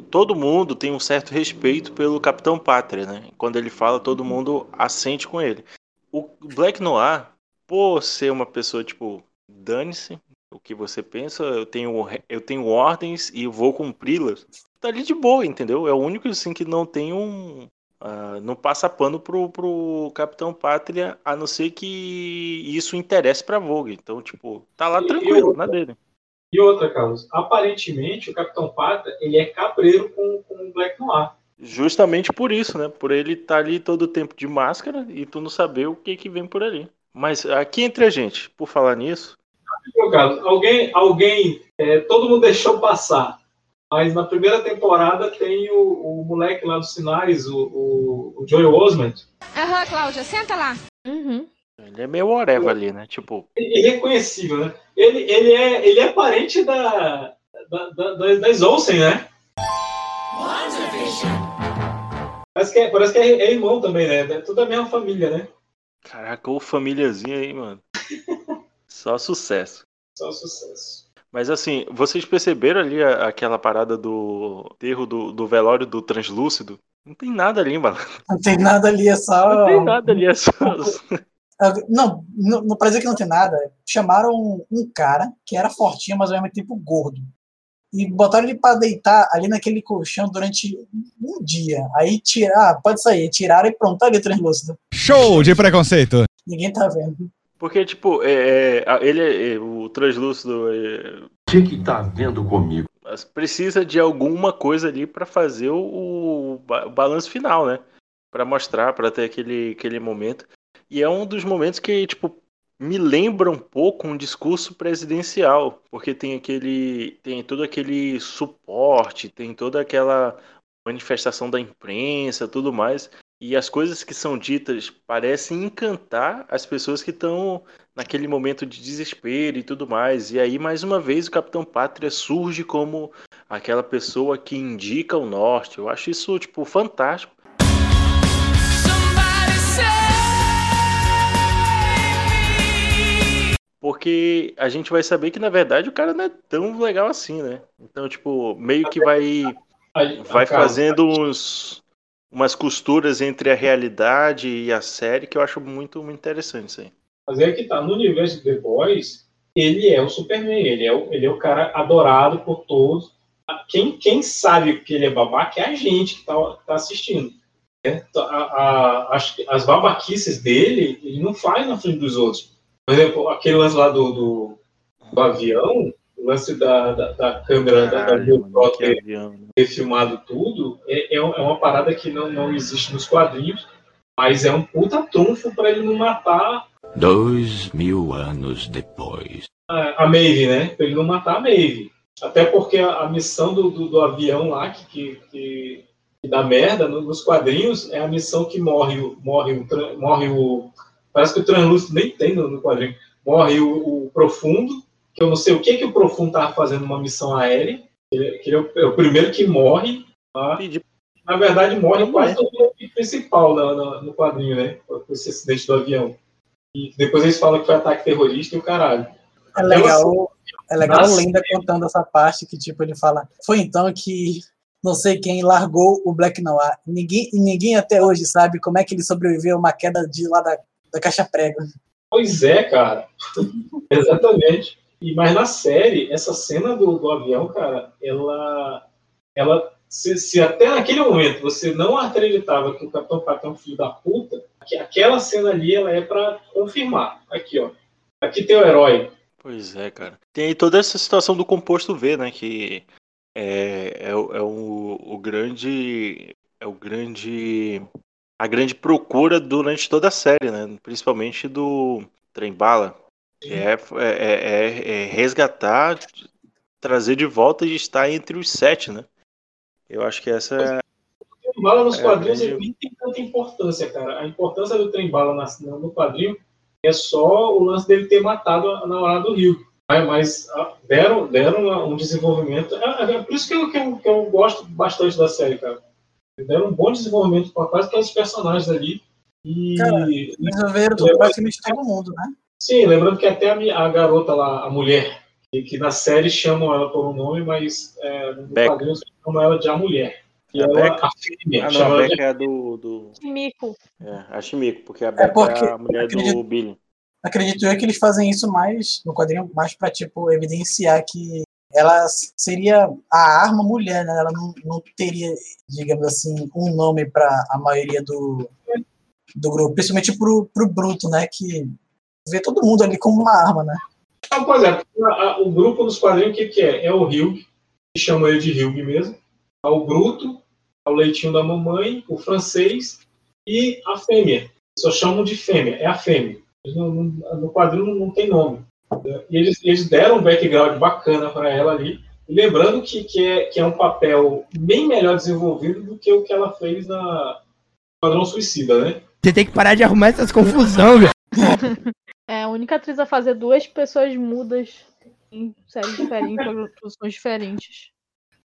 Todo mundo tem um certo respeito pelo Capitão Pátria, né? Quando ele fala, todo mundo assente com ele. O Black Noir, por ser uma pessoa, tipo, dane-se o que você pensa, eu tenho, eu tenho ordens e vou cumpri-las. Tá ali de boa, entendeu? É o único, assim, que não tem um. ah, não passa pano pro, pro Capitão Pátria, a não ser que isso interesse pra Vogue. Então, tipo, tá lá tranquilo,
outra-
na dele.
E outra, Carlos, aparentemente o Capitão Pátria ele é cabreiro com, com o Black Noir.
Justamente por isso, né? Por ele estar ali todo o tempo de máscara e tu não saber o que que vem por ali. Mas aqui entre a gente, por falar nisso,
Jogado. Alguém, alguém, é, todo mundo deixou passar. Mas na primeira temporada tem o, o moleque lá dos sinais, o, o, o Joey Osment.
Aham, Cláudia, senta lá.
Uhum.
Ele é meio whatever ali, né? Tipo,
Irreconhecível, né? Ele, ele, é, ele é parente da, da, da, da, das Olsen, né? Parece que, é, parece que é, é irmão também, né? É tudo a mesma família, né?
caraca, ô famíliazinha aí, mano. Só sucesso.
Só sucesso.
Mas assim, vocês perceberam ali a- aquela parada do enterro do, do velório do translúcido? Não tem nada ali, mano.
Não tem nada ali, é só.
Não tem nada ali, é só.
Ah, Não, não, pra dizer que não tem nada, chamaram um, um cara que era fortinho, mas ao mesmo tempo gordo. E botaram ele pra deitar ali naquele colchão durante um dia. Aí tirar, ah, pode sair. Tiraram e pronto, tá ali translúcido.
Show de preconceito.
Ninguém tá vendo.
Porque, tipo, é, é, ele é, o translúcido é,
O que que tá vendo comigo?
mas precisa de alguma coisa ali pra fazer o, o ba- o balanço final, né? Pra mostrar, pra ter aquele, aquele momento. E é um dos momentos que, tipo, me lembra um pouco um discurso presidencial, porque tem aquele, tem todo aquele suporte, tem toda aquela manifestação da imprensa, tudo mais. E as coisas que são ditas parecem encantar as pessoas que estão naquele momento de desespero e tudo mais. E aí, mais uma vez, o Capitão Pátria surge como aquela pessoa que indica o norte. Eu acho isso, tipo, fantástico. Porque a gente vai saber que, na verdade, o cara não é tão legal assim, né? Então, tipo, meio que vai, vai fazendo uns, umas costuras entre a realidade e a série que eu acho muito, muito interessante isso aí.
Mas é que tá, no universo de The Boys, ele é o Superman, ele é o, ele é o cara adorado por todos. Quem, quem sabe que ele é babaca é a gente que tá, tá assistindo. né? A- a- as, as babaquices dele, ele não faz na frente dos outros. Por exemplo, aquele lance lá do, do, do avião, o lance da, da, da câmera da, da
Caralho,
GoPro ter,
avião.
ter filmado tudo, é, é é uma parada que não, não existe nos quadrinhos, mas é um puta trunfo para ele não matar
Dois mil anos depois.
a, a Maeve, né? Pra ele não matar a Maeve. Até porque a, a missão do, do, do avião lá, que, que, que, que dá merda, no- nos quadrinhos, é a missão que morre, o- morre, o, morre o. Parece que o translúcido nem tem no, no quadrinho. Morre o, o profundo, que eu não sei o que, que o profundo tava fazendo numa missão aérea. Ele, que ele é, o, é o primeiro que morre. tá? Na verdade, morre quase todo mundo principal na- na- no quadrinho, né? Com esse acidente do avião. E depois eles falam que foi ataque terrorista e o caralho.
É legal, é legal o Lenda contando essa parte que, tipo, ele fala. Foi então que não sei quem largou o Black Noir. Ninguém, ninguém até hoje sabe como é que ele sobreviveu a uma queda de lá da, da caixa prego.
Pois é, cara. Exatamente. E, mas na série, essa cena do, do avião, cara, ela. ela se, se até naquele momento você não acreditava que o Capitão Pátria é um filho da puta, que aquela cena ali ela é pra confirmar. Aqui, ó. Aqui tem o herói.
Pois é, cara. Tem aí toda essa situação do composto V, né? Que é, é, o- é o, o grande. É o grande. A grande procura durante toda a série, né? Principalmente do Trem Bala. Que é, é, é- é resgatar, trazer de volta e estar entre os sete, né? Eu acho que essa é.
O trem bala nos
É,
quadrinhos
grande-
nem tem tanta importância, cara. A importância do trem bala na- no quadrinho é só o lance dele ter matado na hora do Rio. Mas, mas, ah, deram, deram um desenvolvimento. É, é por isso que eu, que, eu, que eu gosto bastante da série, cara. Deram um bom desenvolvimento para quase todos os personagens ali. E.
Cara, Resolveram tudo, praticamente todo mundo, né?
Sim, lembrando que até a, a garota lá, a mulher, que, que na série chamam ela por um nome, mas é, no
Beca.
quadrinho chamam ela de a mulher. E
A
ela,
Beca?
a
Ah, não, a
ela de
Beca é a do. do...
Mico.
É, a Chimico, porque a Beca é,
porque
a mulher
acredito-
do Billy.
Acredito eu que eles fazem isso mais no quadrinho, mais pra, tipo, evidenciar que ela seria a arma mulher, né? Ela não, não teria, digamos assim, um nome pra a maioria do, do grupo, principalmente pro, pro Bruto, né? Que vê todo mundo ali como uma arma, né?
Ah, pois é, o grupo nos quadrinhos, o que, que é? É o Hugh, que chama ele de Hugh mesmo. É o Bruto, é o leitinho da mamãe, o francês e a fêmea. Só chamam de fêmea, é a fêmea. No, no, quadrinho não tem nome. E eles, eles deram um background bacana para ela ali. E lembrando que, que, é, que é um papel bem melhor desenvolvido do que o que ela fez na Padrão Suicida, né?
Você tem que parar de arrumar essas confusão, velho.
É a única atriz a fazer duas pessoas mudas em séries diferentes, em produções diferentes.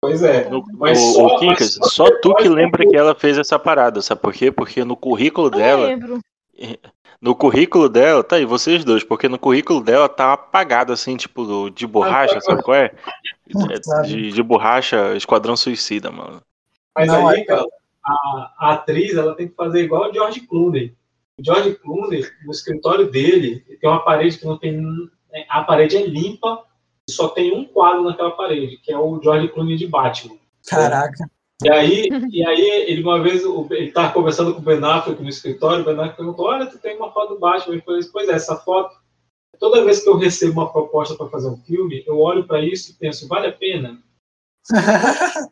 Pois é.
No,
Mas
o,
só-
o Quincas,
mas
só, tu que lembra que ela fez essa parada, sabe por quê? Porque no currículo
Eu
dela,
lembro.
No currículo dela, tá aí, vocês dois, porque no currículo dela tá apagado assim, tipo, de borracha, sabe qual é? É, De, de borracha, Esquadrão Suicida, mano.
Mas
Não,
aí,
é-
cara, a, a atriz ela tem que fazer igual o George Clooney. O George Clooney, no escritório dele, tem uma parede que não tem. né, A parede é limpa e só tem um quadro naquela parede, que é o George Clooney de Batman.
Caraca.
E aí, e aí ele uma vez, ele tava conversando com o Ben Affleck no escritório, o Ben Affleck perguntou, olha, tu tem uma foto do Batman. Ele falou, pois é, essa foto, toda vez que eu recebo uma proposta para fazer um filme, eu olho para isso e penso, vale a pena?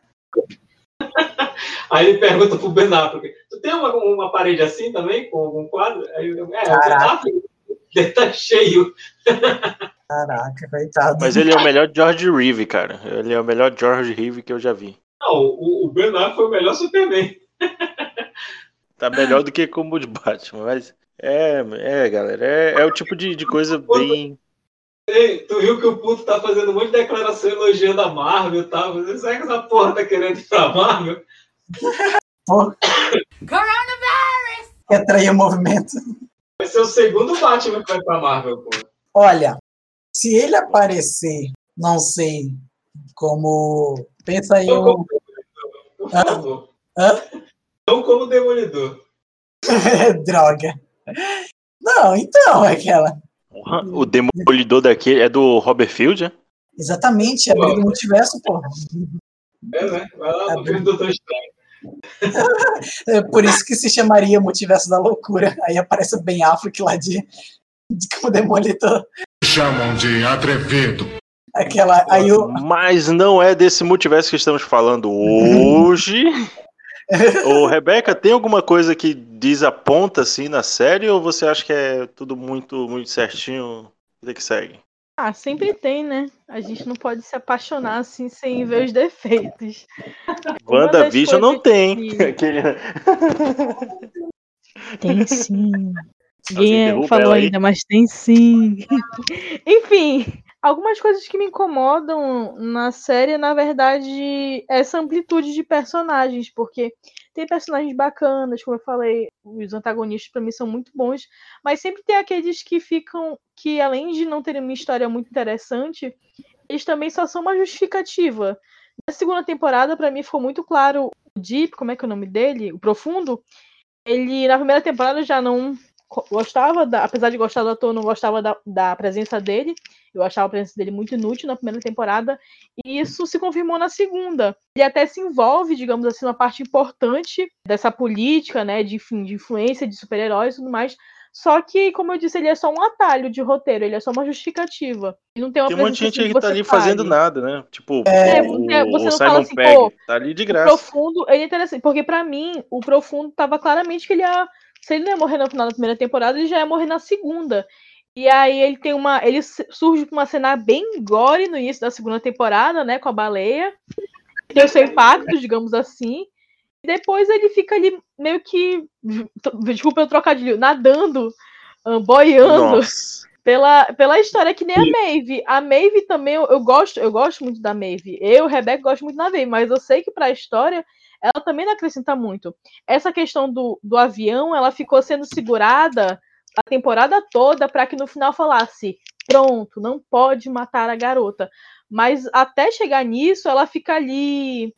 Aí ele pergunta pro Ben Affleck, tu tem uma, uma parede assim também, com algum quadro? Aí eu, é, o Ben
Caraca.
Affleck, ele tá cheio.
Caraca, coitado.
Mas ele é o melhor George Reeve, cara. Ele é o melhor George Reeve que eu já vi.
Não, o, o Ben Affleck foi o melhor Superman.
Tá melhor do que como o de Batman, mas. É, é, galera. É, é o tipo de, de coisa bem.
Ei, tu viu que o puto tá fazendo um monte de declaração elogiando a Marvel e tal. Mas Será que essa porra tá querendo ir pra Marvel?
Que atrair o movimento.
Vai ser o segundo Batman que vai pra Marvel, pô.
Olha, se ele aparecer, não sei, como. Pensa aí
Não
um.
como Demolidor, por favor.
Hã?
Não como Demolidor.
Droga. Não, então, é aquela.
O Demolidor daquele é do Robert Field, né?
Exatamente, abrir do multiverso, pô.
É, né? Vai lá filme do Doutor Estranho.
É por isso que se chamaria Multiverso da Loucura. Aí aparece o Ben Affleck lá de, de como demolitor.
Chamam de atrevido.
Aquela. Aí o.
Mas não é desse multiverso que estamos falando hoje. Ô, Rebeca, tem alguma coisa que desaponta assim na série ou você acha que é tudo muito, muito certinho? Vida que segue.
Ah, sempre tem, né? A gente não pode se apaixonar assim sem ver os defeitos.
WandaVision não tem.
que-
Aquele-
Tem sim.
Alguém
Ninguém falou ainda, mas tem sim. Enfim, algumas coisas que me incomodam na série, na verdade, é essa amplitude de personagens, porque tem personagens bacanas, como eu falei, os antagonistas pra mim são muito bons, mas sempre tem aqueles que ficam, que além de não terem uma história muito interessante, eles também só são uma justificativa. Na segunda temporada, pra mim, ficou muito claro o Deep, como é que é o nome dele? O Profundo. Ele, na primeira temporada, já não gostava, da- apesar de gostar do ator, não gostava da, da presença dele. Eu achava a presença dele muito inútil na primeira temporada. E isso se confirmou na segunda. Ele até se envolve, digamos assim, uma parte importante dessa política, né, de, enfim, de influência de super-heróis e tudo mais. Só que, como eu disse, ele é só um atalho de roteiro, ele é só uma justificativa. Ele não tem uma
Tem um monte de
presença
gente
assim
que tá
você
ali
fale.
fazendo nada, né? Tipo,
É,
o,
você- você
o
não
Simon
fala assim,
Pegg
pô,
tá ali de
O
graça.
profundo, ele é interessante, porque pra mim, o profundo tava claramente que ele ia. Se ele não ia morrer no final da primeira temporada, ele já ia morrer na segunda. E aí ele tem uma. Ele surge com uma cena bem gore no início da segunda temporada, né? Com a baleia. Tem o seu impacto, digamos assim. E depois ele fica ali meio que. Desculpa o trocadilho, nadando, ah, boiando
Nossa.
pela, pela história, que nem a Maeve. A Maeve também, eu, eu gosto, eu gosto muito da Maeve. Eu, Rebeca, gosto muito da Maeve, mas eu sei que pra história ela também não acrescenta muito. Essa questão do, do avião, ela ficou sendo segurada a temporada toda para que no final falasse: pronto, não pode matar a garota. Mas até chegar nisso, ela fica ali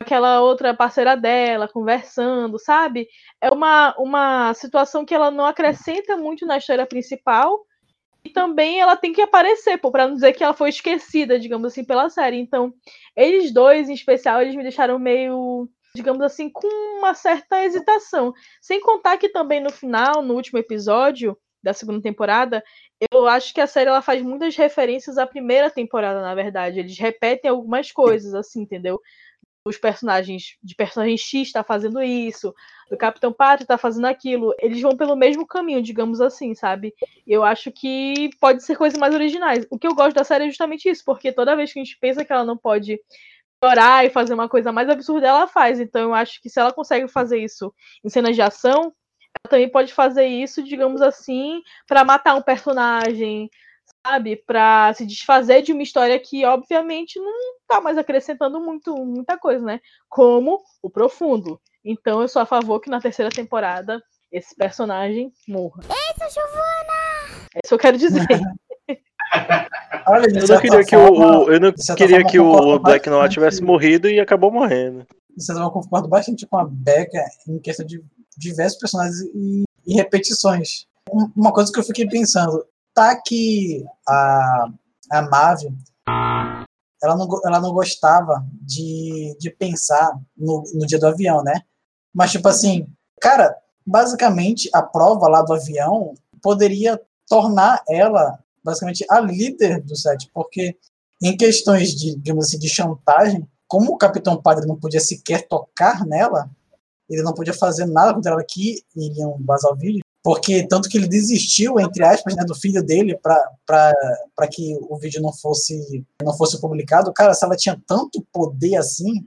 aquela outra parceira dela, conversando, sabe? É uma, uma situação que ela não acrescenta muito na história principal. E também ela tem que aparecer, pô, pra não dizer que ela foi esquecida, digamos assim, pela série. Então, eles dois, em especial, eles me deixaram meio, digamos assim, com uma certa hesitação. Sem contar que também no final, no último episódio da segunda temporada, eu acho que a série ela faz muitas referências à primeira temporada, na verdade. Eles repetem algumas coisas, assim, entendeu? os personagens de personagem X está fazendo isso, do Capitão Pátria está fazendo aquilo. Eles vão pelo mesmo caminho, digamos assim, sabe? Eu acho que pode ser coisas mais originais. O que eu gosto da série é justamente isso, porque toda vez que a gente pensa que ela não pode chorar e fazer uma coisa mais absurda, ela faz. Então eu acho que se ela consegue fazer isso em cenas de ação, ela também pode fazer isso, digamos assim, para matar um personagem, sabe? Para se desfazer de uma história que, obviamente, não tá mais acrescentando muito, muita coisa, né? Como o Profundo. Então, eu sou a favor que na terceira temporada esse personagem morra.
Eita, Giovana!
É isso que eu quero dizer.
Olha,
Eu não queria que o, o- eu não queria que o Black Noir tivesse morrido e acabou morrendo.
Forma, eu concordo bastante com a Becca em questão de diversos personagens e, e repetições. Um- Uma coisa que eu fiquei pensando, tá que a, a Maeve, ela não, ela não gostava de, de pensar no, no dia do avião, né? Mas, tipo assim, cara, basicamente a prova lá do avião poderia tornar ela, basicamente, a líder do set, porque em questões de, digamos assim, de chantagem, como o Capitão Padre não podia sequer tocar nela, ele não podia fazer nada contra ela que iriam vazar o vídeo, porque tanto que ele desistiu, entre aspas, né, do filho dele para que o vídeo não fosse não fosse publicado. Cara, se ela tinha tanto poder assim,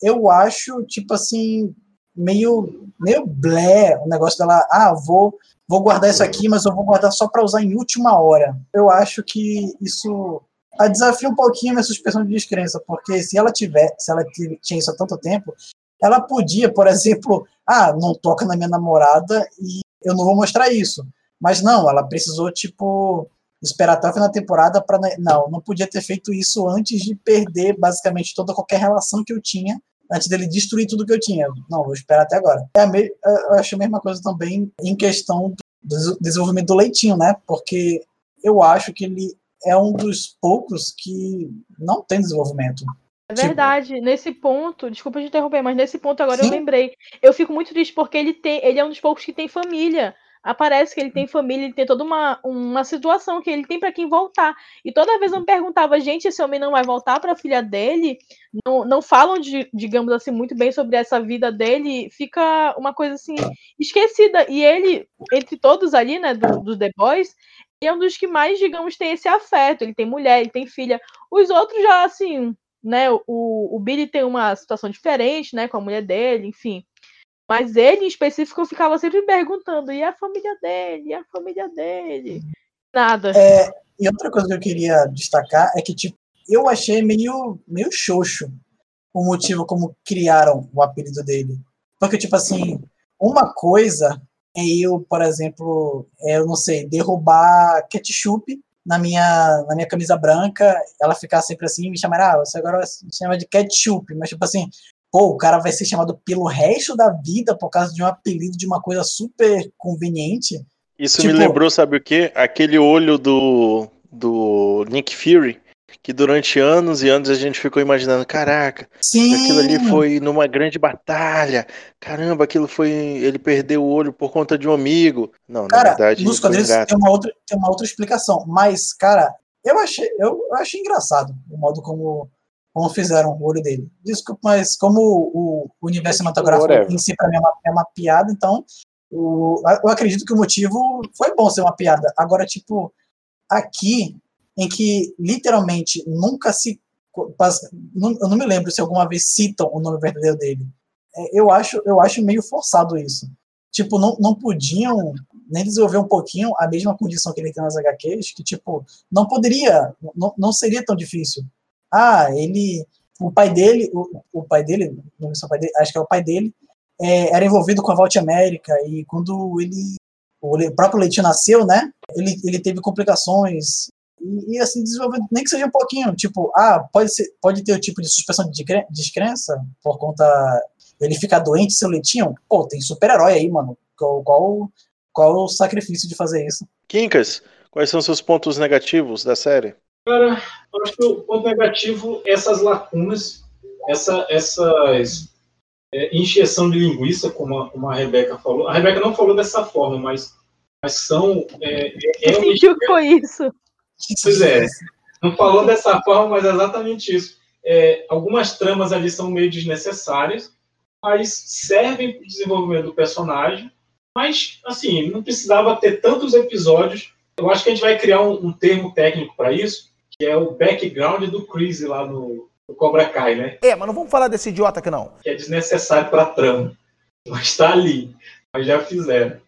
eu acho, tipo assim, meio, meio blé o negócio dela, ah, vou, vou guardar isso aqui, mas eu vou guardar só para usar em última hora. Eu acho que isso a desafia um pouquinho a minha suspensão de descrença, porque se ela tiver, se ela tinha isso há tanto tempo, ela podia, por exemplo, ah, não toca na minha namorada e eu não vou mostrar isso. Mas não, ela precisou, tipo, esperar até o final da temporada para não, não podia ter feito isso antes de perder basicamente toda qualquer relação que eu tinha antes dele destruir tudo que eu tinha. Não, vou esperar até agora. É a me... Eu acho a mesma coisa também em questão do des- desenvolvimento do Leitinho, né? Porque eu acho que ele é um dos poucos que não tem desenvolvimento.
É
Tipo,
verdade, nesse ponto, desculpa te interromper, mas nesse ponto agora eu
Sim.
lembrei. Eu fico muito triste porque ele tem, ele é um dos poucos que tem família. Aparece que ele tem família, ele tem toda uma, uma situação que ele tem para quem voltar. E toda vez eu me perguntava, gente, esse homem não vai voltar para a filha dele? Não, não falam, de, digamos assim, muito bem sobre essa vida dele. Fica uma coisa assim, esquecida. E ele, entre todos ali, né, do, do The Boys, é um dos que mais, digamos, tem esse afeto. Ele tem mulher, ele tem filha. Os outros já, assim, né, o, o Billy tem uma situação diferente, né, com a mulher dele, enfim. Mas ele, em específico, eu ficava sempre perguntando, e a família dele? E a família dele? Nada.
É, e outra coisa que eu queria destacar é que, tipo, eu achei meio, meio xoxo o motivo como criaram o apelido dele. Porque, tipo assim, uma coisa é eu, por exemplo, é, eu não sei, derrubar ketchup na minha, na minha camisa branca, ela ficar sempre assim e me chamar, ah, você agora se chama de ketchup, mas tipo assim, pô, o cara vai ser chamado pelo resto da vida por causa de um apelido de uma coisa super conveniente.
Isso
Tipo-
me lembrou, sabe o quê? Aquele olho do, do Nick Fury, que durante anos e anos a gente ficou imaginando, caraca,
Sim.
aquilo ali foi numa grande batalha, caramba, aquilo foi, ele perdeu o olho por conta de um amigo. Não, na
Cara,
verdade,
nos
um
quadrinhos tem uma, outra, tem uma outra explicação, mas, cara, eu achei, eu, eu achei engraçado o modo como, como fizeram o olho dele. Desculpa, mas como o, o universo cinematográfico em si, pra mim, é uma, é uma piada, então o, eu acredito que o motivo foi bom ser uma piada. Agora, tipo, aqui, em que literalmente nunca se. Eu não me lembro se alguma vez citam o nome verdadeiro dele. É, Eu acho, eu acho meio forçado isso. Tipo, não, não podiam nem desenvolver um pouquinho a mesma condição que ele tem nas HQs, que, tipo, não poderia, não, não seria tão difícil. Ah, ele. O pai dele, o, o pai dele, não é o pai dele, acho que é o pai dele, é, era envolvido com a Volte América, e quando ele. O próprio Leitinho nasceu, né? Ele, ele teve complicações. E, e, assim, desenvolvendo, nem que seja um pouquinho, tipo, ah, pode, ser, pode ter o tipo de suspensão de descre- descrença por conta ele ficar doente, seu leitinho. Pô, tem super-herói aí, mano. Qual, qual, qual o sacrifício de fazer isso?
Quincas, quais são seus pontos negativos da série?
Cara, eu acho que o ponto negativo é essas lacunas, essa, essas é, encheção de linguiça, como a, como a Rebeca falou. A Rebeca não falou dessa forma, mas, mas são. É, é, é
Eu
um
foi isso.
Pois é, não falou dessa forma, mas é exatamente isso. é, algumas tramas ali são meio desnecessárias, mas servem para o desenvolvimento do personagem. Mas, assim, não precisava ter tantos episódios. Eu acho que a gente vai criar um, um termo técnico para isso, que é o background do Chris lá no, no, Cobra Kai, né?
É, mas não vamos falar desse idiota aqui não.
Que é desnecessário para a trama. Mas está ali. Mas já fizeram.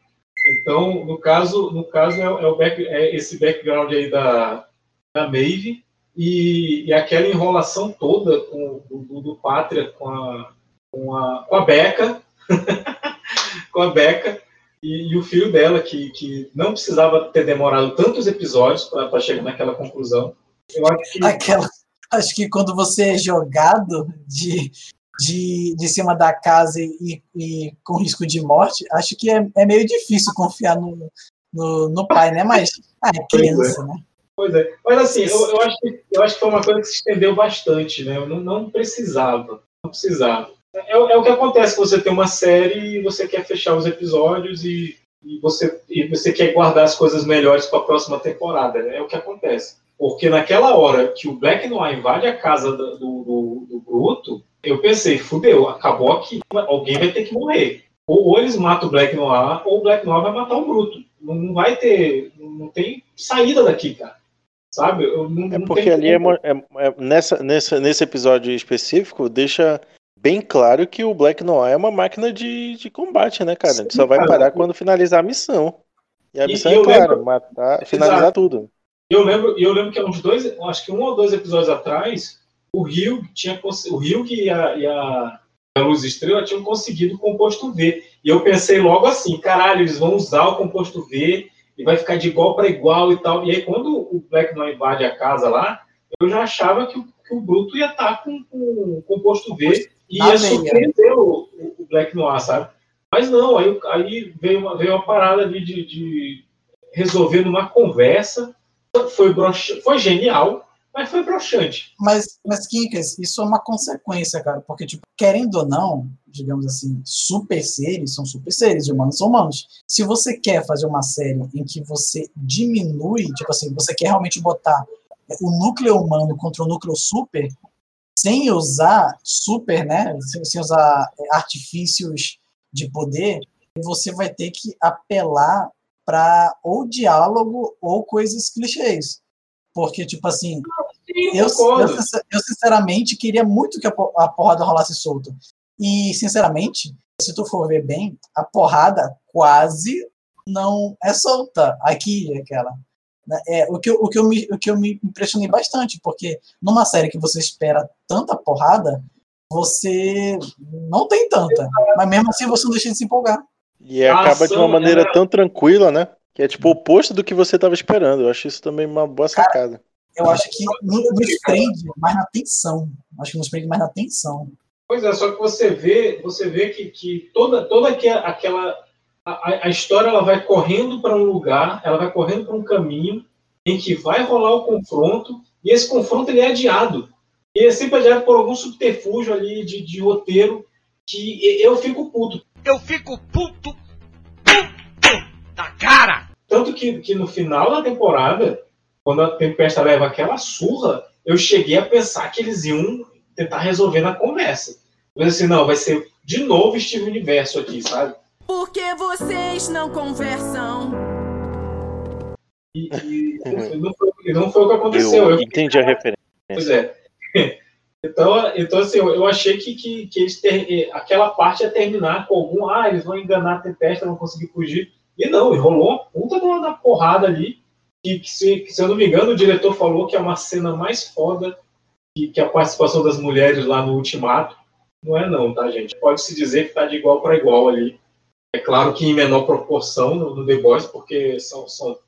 Então, no caso, no caso é, é back, é esse background aí da, da Maeve e, e aquela enrolação toda com, do, do Pátria com a, com a, com a Beca, com a Beca e, e, o filho dela, que, que não precisava ter demorado tantos episódios para chegar naquela conclusão. Eu acho que...
Aquela, acho que quando você é jogado de, de, de cima da casa e, e com risco de morte, acho que é, é meio difícil confiar no, no, no pai, né? Mas ah, é criança,
é.
né?
Pois é. Mas assim, eu, eu, acho que, eu acho que foi uma coisa que se estendeu bastante, né? Eu não, não precisava. Não precisava. É, é, o que acontece quando você tem uma série e você quer fechar os episódios e, e você, e você quer guardar as coisas melhores para a próxima temporada. Né? É o que acontece. Porque naquela hora que o Black Noir invade a casa do, do, do Bruto, eu pensei, fudeu, acabou aqui, alguém vai ter que morrer. Ou, ou, eles matam o Black Noir, ou o Black Noir vai matar o Bruto. Não, não vai ter, não tem saída daqui, cara. Sabe? Não,
é porque ali é, é, é, nessa, nessa, nesse episódio específico deixa bem claro que o Black Noir é uma máquina de, de combate, né, cara? Sim, a gente só vai parar quando finalizar a missão. E a missão e, é clara, matar, finalizar Exato. tudo.
Eu lembro, eu lembro que há uns dois, acho que um ou dois episódios atrás, o Rio tinha o Rio e a, e a, a Luz Estrela tinham conseguido o composto V. E eu pensei logo assim, caralho, eles vão usar o composto V e vai ficar de igual para igual e tal. E aí, quando o Black não invade a casa lá, eu já achava que o, que o Bruto ia estar tá com, com o composto V e ia surpreender o, o, Black Noir, sabe? Mas não, aí, aí veio, uma, veio uma parada ali de, de resolver numa conversa. Foi, broxa, foi genial, mas foi broxante.
Mas, mas Kinkas, isso é uma consequência, cara, porque, tipo, querendo ou não, digamos assim, super seres são super seres, humanos são humanos. Se você quer fazer uma série em que você diminui, tipo assim, você quer realmente botar o núcleo humano contra o núcleo super, sem usar super, né, sem, sem usar artifícios de poder, você vai ter que apelar para ou diálogo ou coisas clichês. Porque, tipo assim, eu, eu, eu, sinceramente queria muito que a, a porrada rolasse solta. E, sinceramente, se tu for ver bem, a porrada quase não é solta aqui, aquela. Né? É, o, que, o, que eu me, o que eu me impressionei bastante, porque numa série que você espera tanta porrada, você não tem tanta. Mas mesmo assim você não deixa de se empolgar.
E acaba de uma maneira tão tranquila, né? Que é tipo o oposto do que você estava esperando. Eu acho isso também uma boa sacada. Cara,
eu acho que nos prende mais na tensão. Acho que nos prende mais na tensão.
Pois é, só que você vê, você vê que, que toda, toda aquela. A, a história ela vai correndo para um lugar, ela vai correndo para um caminho em que vai rolar o confronto, e esse confronto ele é adiado. E é sempre adiado por algum subterfúgio ali de, de roteiro que eu fico puto.
Eu fico puto, puto da cara!
Tanto que, que no final da temporada, quando a Tempesta leva aquela surra, eu cheguei a pensar que eles iam tentar resolver na conversa. Mas assim, não, vai ser de novo Steve Universo aqui, sabe?
Porque vocês não conversam.
E, e não, foi, não, foi, o que aconteceu.
Eu, eu entendi a referência.
Pois é. Então, então assim, eu achei que, que, que eles ter, aquela parte ia terminar com algum. Ah, eles vão enganar a Tempesta, vão conseguir fugir. E não, rolou uma puta da porrada ali que, que, se, que, se eu não me engano, o diretor falou que é uma cena mais foda que, que a participação das mulheres lá no Ultimato. Não é não, tá, gente? Pode-se dizer que tá de igual para igual ali. É claro que em menor proporção no, no The Boys, porque são, são,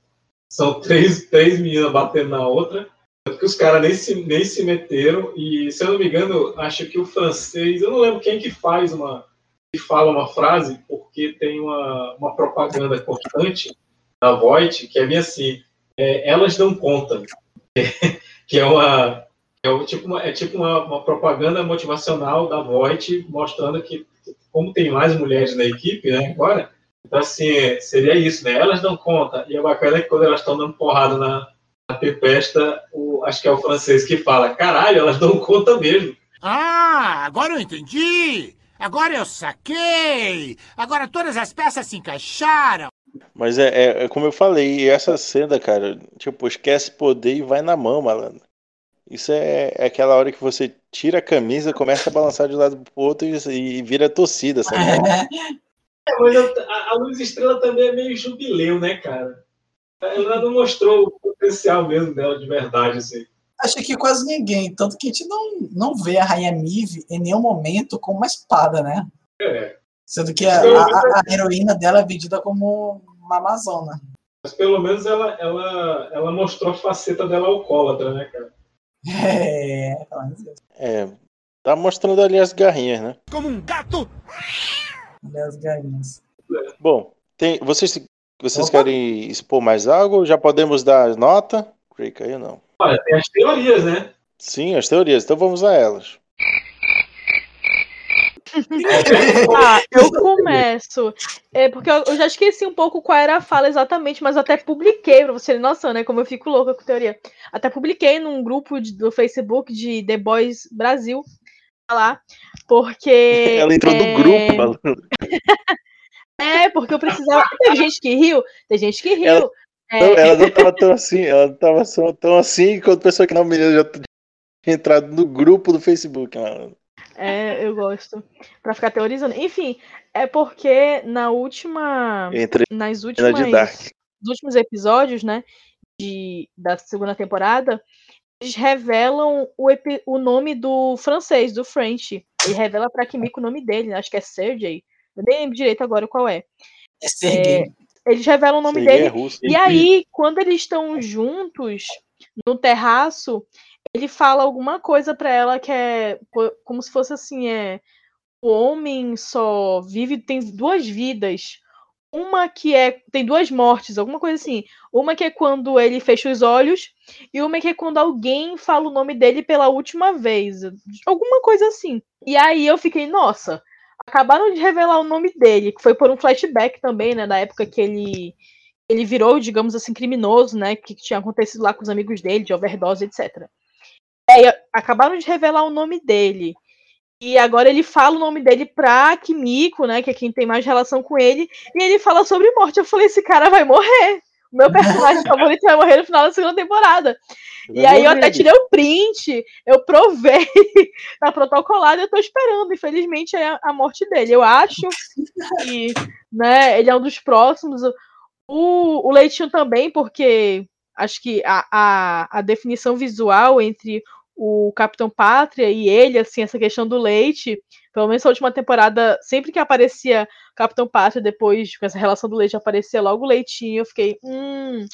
são três, três meninas batendo na outra. Que os caras nem se, nem se meteram. E, se eu não me engano, acho que o francês, eu não lembro quem que faz uma. que fala uma frase, porque tem uma, uma propaganda constante da Voight, que é bem assim é, elas dão conta, que é uma é tipo uma, é tipo uma, uma propaganda motivacional da Voight mostrando que como tem mais mulheres na equipe, né, agora, então assim, seria isso, né? Elas dão conta, e é bacana que quando elas estão dando porrada na, a Tempesta, o, acho que é o francês que fala, caralho, elas dão conta mesmo.
Ah, agora eu entendi! Agora eu saquei! Agora todas as peças se encaixaram!
Mas é, é, é como eu falei, essa cena, cara, tipo, esquece poder e vai na mão, malandro. Isso é, é aquela hora que você tira a camisa, começa a balançar de um lado pro outro e, e vira torcida, sabe?
É, mas a, a Luz Estrela também é meio jubileu, né, cara? Ela não mostrou o potencial mesmo dela de verdade, assim.
Acho que quase ninguém, tanto que a gente não, não vê a Rainha Nive em nenhum momento com uma espada, né?
É.
Sendo que a, a- a heroína dela é vendida como uma amazona.
Mas pelo menos ela, ela, ela mostrou a faceta dela alcoólatra, né, cara?
É,
É, tá mostrando ali as garrinhas, né?
Como um gato!
as galinhas.
Bom, tem, vocês, vocês
Opa.
querem expor mais algo? Já podemos dar nota? Creio que aí não.
Olha, tem as teorias, né?
Sim, as teorias, então vamos a elas.
Ah, eu começo. É porque eu, eu já esqueci um pouco qual era a fala exatamente, mas eu até publiquei, pra você ter noção, né? Como eu fico louca com teoria. Até publiquei num grupo de- do Facebook de The Boys Brasil lá, porque.
Ela entrou
é,
no grupo.
É, porque eu precisava. Teve gente que riu, tem gente que riu.
Ela-
É,
Não, ela não tava tão assim, ela não tava só tão assim quando a pessoa que não me já tinha entrado no grupo do Facebook, malandro.
É, eu gosto. Pra ficar teorizando. Enfim, é porque na última.
Entre
nas últimas. Nos últimos episódios, né? De, da segunda temporada, eles revelam o, epi- o nome do francês, do French. Ele revela pra Kimiko o nome dele, né, acho que é Sergei. Eu nem lembro direito agora qual é.
É Sergei.
Eles revelam o nome
Sergei
dele.
é russo.
E aí, quando eles estão juntos no terraço, ele fala alguma coisa pra ela que é co- como se fosse assim, é o homem só vive tem duas vidas. Uma que é tem duas mortes, alguma coisa assim. Uma que é quando ele fecha os olhos e uma que é quando alguém fala o nome dele pela última vez. Alguma coisa assim. E aí eu fiquei, nossa, acabaram de revelar o nome dele, que foi por um flashback também, né, da época que ele ele virou, digamos assim, criminoso, né, que tinha acontecido lá com os amigos dele, de overdose, etc. Aí acabaram de revelar o nome dele. E agora ele fala o nome dele pra Kimiko, né, que é quem tem mais relação com ele, e ele fala sobre morte. Eu falei, esse cara vai morrer. Meu personagem favorito vai morrer no final da segunda temporada. E aí eu até tirei o print, eu provei, tá protocolado, eu tô esperando. Infelizmente é a, a morte dele. Eu acho que né, ele é um dos próximos. O, o Leitinho também, porque acho que a, a, a definição visual entre o Capitão Pátria e ele, assim, essa questão do leite, pelo menos na última temporada, sempre que aparecia Capitão Pátria, depois com essa relação do leite, aparecia logo o leitinho, eu fiquei, hum,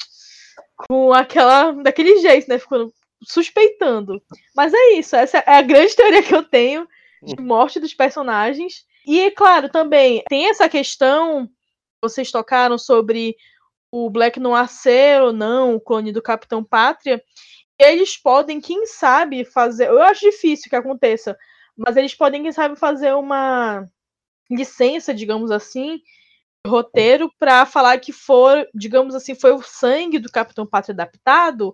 com aquela, daquele jeito, né, ficando suspeitando. Mas é isso, essa é a grande teoria que eu tenho de morte dos personagens. E, é claro, também tem essa questão, vocês tocaram sobre o Black Noir ser ou não o clone do Capitão Pátria, eles podem, quem sabe, fazer. Eu acho difícil que aconteça, mas eles podem, quem sabe, fazer uma licença, digamos assim, roteiro para falar que for, digamos assim, foi o sangue do Capitão Pátria adaptado,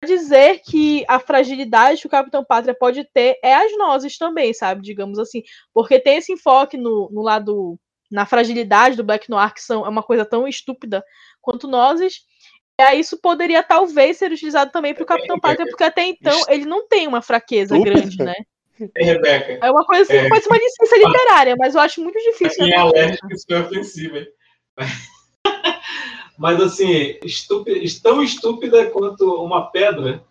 para dizer que a fragilidade que o Capitão Pátria pode ter é as nozes também, sabe? Digamos assim, porque tem esse enfoque no, no lado na fragilidade do Black Noir, que são, é uma coisa tão estúpida quanto nozes. E aí isso poderia talvez ser utilizado também para o Capitão Pátria, porque até então ele não tem uma fraqueza grande, né?
Ei, Rebeca.
É uma coisa assim,
É.
pode ser uma licença literária, mas eu acho muito difícil.
Quem é alérgico, isso é ofensivo, hein? Mas assim, estúpida, tão estúpida quanto uma pedra.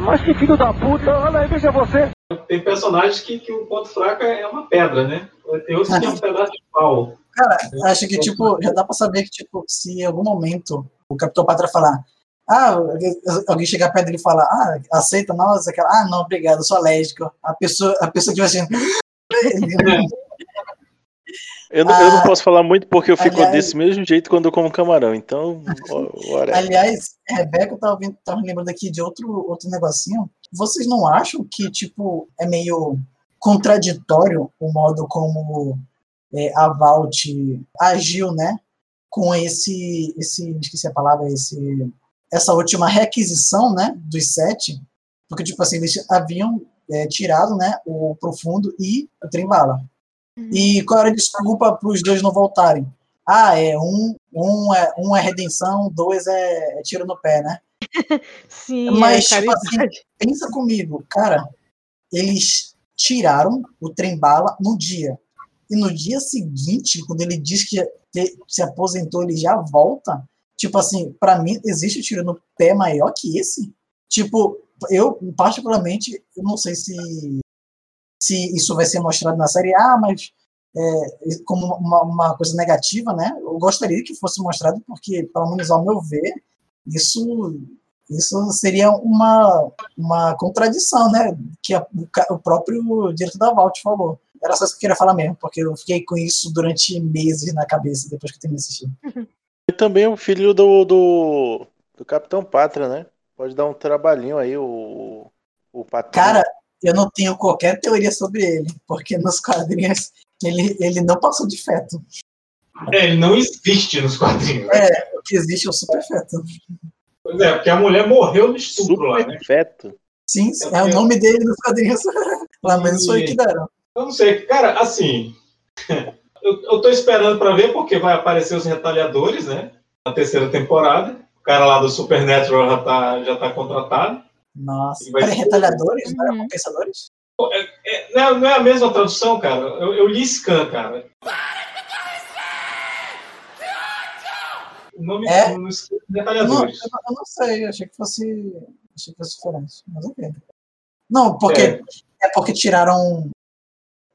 Mas que filho da puta, olha aí, veja você.
Tem personagens que, que o ponto fraco é uma pedra, né? Tem outros que é um pedaço de pau.
Cara, acho que, tipo, já dá pra saber que, tipo, se em algum momento o Capitão Pátria falar, ah, alguém chegar perto dele e falar, ah, aceita nós? Aquela, ah, não, obrigado, eu sou alérgico. A pessoa, a pessoa que vai assim,
Eu, não- eu não
Ah,
posso falar muito porque eu fico
aliás-
desse mesmo jeito quando eu como camarão, então. ó, whatever.
Aliás, Rebeca, eu tava, vendo, tava me lembrando aqui de outro, outro negocinho. Vocês não acham que, tipo, é meio contraditório o modo como é, a Valt agiu, né? Com esse, esse, esqueci a palavra, esse essa última requisição, né, dos sete, porque, tipo assim, eles haviam é, tirado, né, o Profundo e o Trembala. E qual era a desculpa para os dois não voltarem? Ah, é um, um, é, um é redenção, dois é, é tiro no pé, né?
Sim,
Mas,
é
tipo assim, pensa comigo, cara, eles tiraram o trem-bala no dia. E no dia seguinte, quando ele diz que se aposentou, ele já volta. Tipo assim, pra mim, existe tiro no pé maior que esse? Tipo, eu, particularmente, eu não sei se, se isso vai ser mostrado na série. Ah, mas é, como uma, uma coisa negativa, né? Eu gostaria que fosse mostrado, porque, pelo menos ao meu ver, isso isso seria uma, uma contradição, né? Que a- o, próprio diretor da Vault falou. Era só isso que eu queria falar mesmo, porque eu fiquei com isso durante meses na cabeça depois que eu terminei de assistir.
E também o filho do, do, do Capitão Pátria, né? Pode dar um trabalhinho aí, o, o Pátria.
Cara, eu não tenho qualquer teoria sobre ele, porque nos quadrinhos ele, ele não passou de feto.
É, ele não existe nos quadrinhos.
É, o que existe é o super feto.
Pois é, porque a mulher morreu no estupro lá, né?
Feto.
Sim, é o nome dele nos quadrinhos. Pelo menos foi o que deram.
Eu não sei, cara, assim. Eu, eu tô esperando pra ver, porque vai aparecer os retalhadores, né? Na terceira temporada. O cara lá do Supernatural já tá, já tá contratado.
Nossa.
Vai
Peraí, retalhadores? Não eram compensadores?
É, não, é, não é a mesma tradução, cara. Eu, eu li Scan, cara. O nome
É?
no Scan é
Eu não, eu, não- não sei, achei que fosse. Achei que fosse diferente. Mas ok. Não, porque.
É.
É, porque tiraram.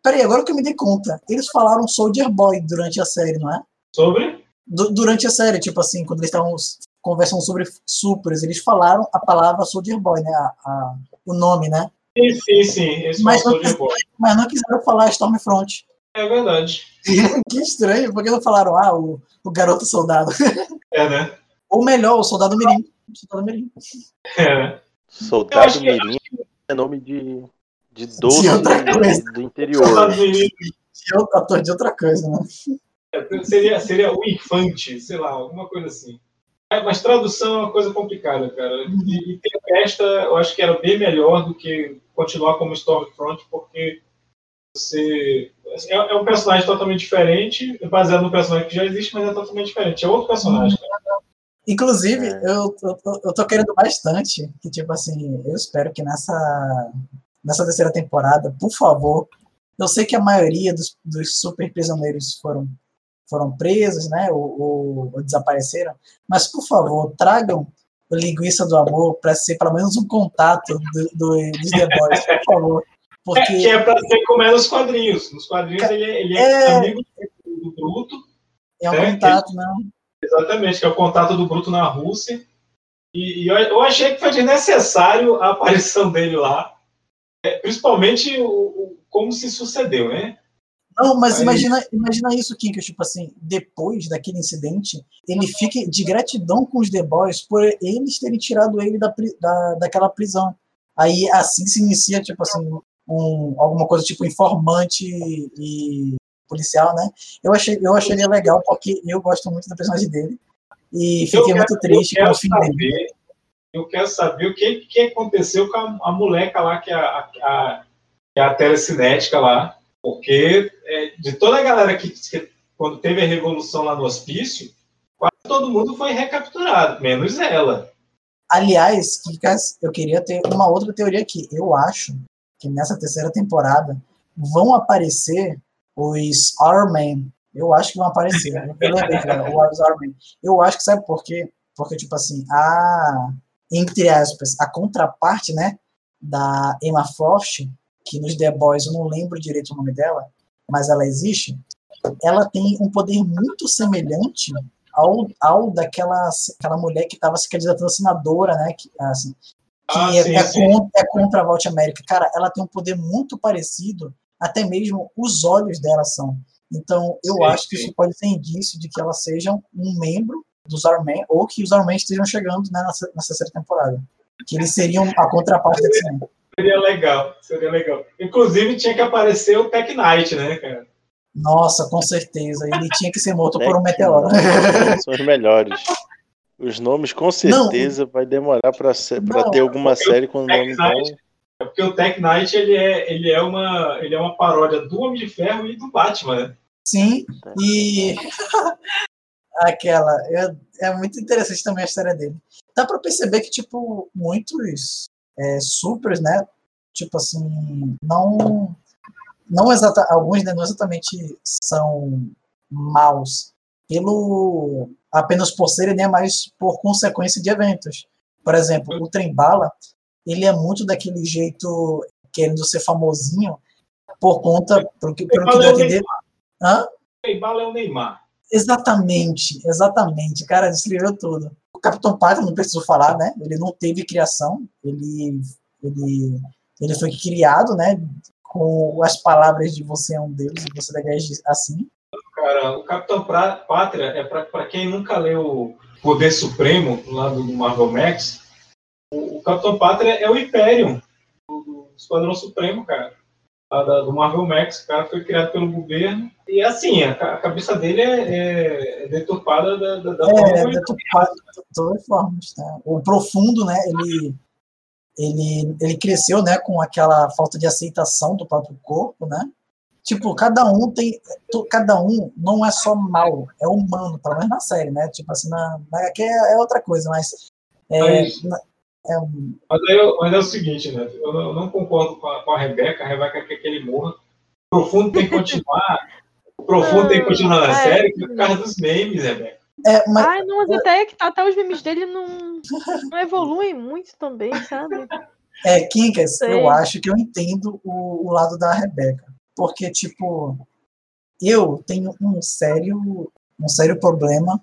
Peraí, agora que eu me dei conta. Eles falaram Soldier Boy durante a série, não é?
Sobre?
Du- durante a série, tipo assim, quando eles estavam conversando sobre supers, eles falaram a palavra Soldier Boy, né? A, a- o nome, né?
Sim, sim, sim.
Mas não, mas não quiseram falar Stormfront.
É verdade.
que estranho, porque não falaram, ah, o, o garoto soldado.
É, né?
Ou melhor, o soldado mirim. Soldado mirim.
É, né?
Soldado
que-
Mirim é nome de, de doce
De
do interior.
De outro ator de outra coisa, né?
Seria, seria o infante, sei lá, alguma coisa assim. É, mas tradução é uma coisa complicada, cara. E, e Tempesta, eu acho que era bem melhor do que continuar como Stormfront, porque você. É, é um personagem totalmente diferente, baseado no personagem que já existe, mas é totalmente diferente. É outro personagem.
Inclusive, eu, eu, tô- eu tô querendo bastante que, tipo assim, eu espero que nessa, nessa terceira temporada, por favor, eu sei que a maioria dos, dos super prisioneiros foram, foram presos, né, ou, ou- ou desapareceram, mas, por favor, tragam o Linguiça do Amor para ser pelo menos um contato do, do, dos The Boys, por favor.
É,
Porque
que é pra ser como é nos quadrinhos. Nos quadrinhos ele, é- ele é,
É.
amigo do Bruto.
é um
né,
contato, não.
Exatamente, que é o contato do Bruto na Rússia. E, e eu, eu achei que foi desnecessário a aparição dele lá. É, principalmente o, o- como se sucedeu, né?
Não, mas
Aí-
imagina, imagina isso, Kim, que tipo assim, depois daquele incidente, ele fica de gratidão com os The Boys por eles terem tirado ele da, da, daquela prisão. Aí assim se inicia, tipo assim, um, alguma coisa tipo informante e policial, né? Eu, achei, eu acharia legal, porque eu gosto muito do personagem dele. E fiquei
Eu
muito
quero-
triste
eu
com o
quero
fim dele.
saber, Eu quero saber o que, que aconteceu com a, a moleca lá, que é a, a, é a telecinética lá. Porque é, de toda a galera que, que quando teve a revolução lá no hospício, quase todo mundo foi recapturado, menos ela.
Aliás, Kikas, eu queria ter uma outra teoria aqui. Eu acho que nessa terceira temporada vão aparecer os Armen. Eu acho que vão aparecer. Eu lembrei era os Armen. Eu acho que sabe por quê? Porque, tipo assim, a. Entre aspas, a contraparte, né? Da Emma Frost, que nos The Boys eu não lembro direito o nome dela, mas ela existe. Ela tem um poder muito semelhante ao, ao daquela aquela mulher que estava se candidatando a senadora, né? Que, assim, que
Ah,
é,
sim,
é
sim.
contra, é contra a Vault América. Cara, ela tem um poder muito parecido, até mesmo os olhos dela são. Então, eu
Sim,
acho que
sim.
isso pode ser indício de que elas sejam um membro dos Armen, ou que os Armen estejam chegando né, nessa, nessa terceira temporada. Que eles seriam a contraparte da X-Men.
Seria legal, seria legal. Inclusive tinha que aparecer o Tech Knight, né, cara?
Nossa, com certeza. Ele tinha que ser morto por um meteoro.
São os melhores. Os nomes com certeza vai demorar
Não,
ter alguma série com
Tech
nome.
Knight- É porque o Tech Knight ele é, ele é, uma, ele é uma paródia do Homem de Ferro e do Batman, né?
Sim, e aquela. É, é muito interessante também a história dele. Dá pra perceber que, tipo, muitos é, supers, né? Tipo assim, não. Não exata, alguns né, não exatamente são maus pelo apenas por serem, né, mas por consequência de eventos. Por exemplo, o Trem Bala, ele é muito daquele jeito querendo ser famosinho por conta, pelo que, pelo que deu a entender. Hã?
Trem Bala é o Neymar.
Exatamente, exatamente. Cara, descreveu tudo. O Capitão Pátria, não preciso falar, né? Ele não teve criação, ele, ele, ele foi criado, né? Com as palavras de você é um deus e você deve agir assim.
Cara, o Capitão Pra- Pátria é pra quem nunca leu Poder Supremo, lá do Marvel Max, o, o Capitão Pátria é o Imperium, do, Esquadrão Supremo, cara. da- do Marvel Max, o cara foi criado pelo governo. E assim, a, a cabeça dele é, é- é deturpada da, da, da forma
É,
como ele
deturpado de todas as formas. Tá? O profundo, né? Ele, ele, ele cresceu, né? Com aquela falta de aceitação do próprio corpo, né? Tipo, cada um tem. Cada um não é só mal, é humano, pelo menos na série, né? Tipo assim, na, na aqui é, é outra coisa, mas. É,
Mas-
na- é um-
Mas, eu- mas é o seguinte, né? Eu não, eu não concordo com a, com a Rebeca. A Rebeca quer que ele morra. O Profundo tem que continuar. O Profundo tem que continuar na
Ah, é.
série por causa dos memes, Rebeca.
É, mas,
Ai, não, mas até que tá, até os memes dele não, não evoluem muito também, sabe?
É, Kinkas, eu acho que eu entendo o, o lado da Rebeca. Porque, tipo, eu tenho um sério, um sério problema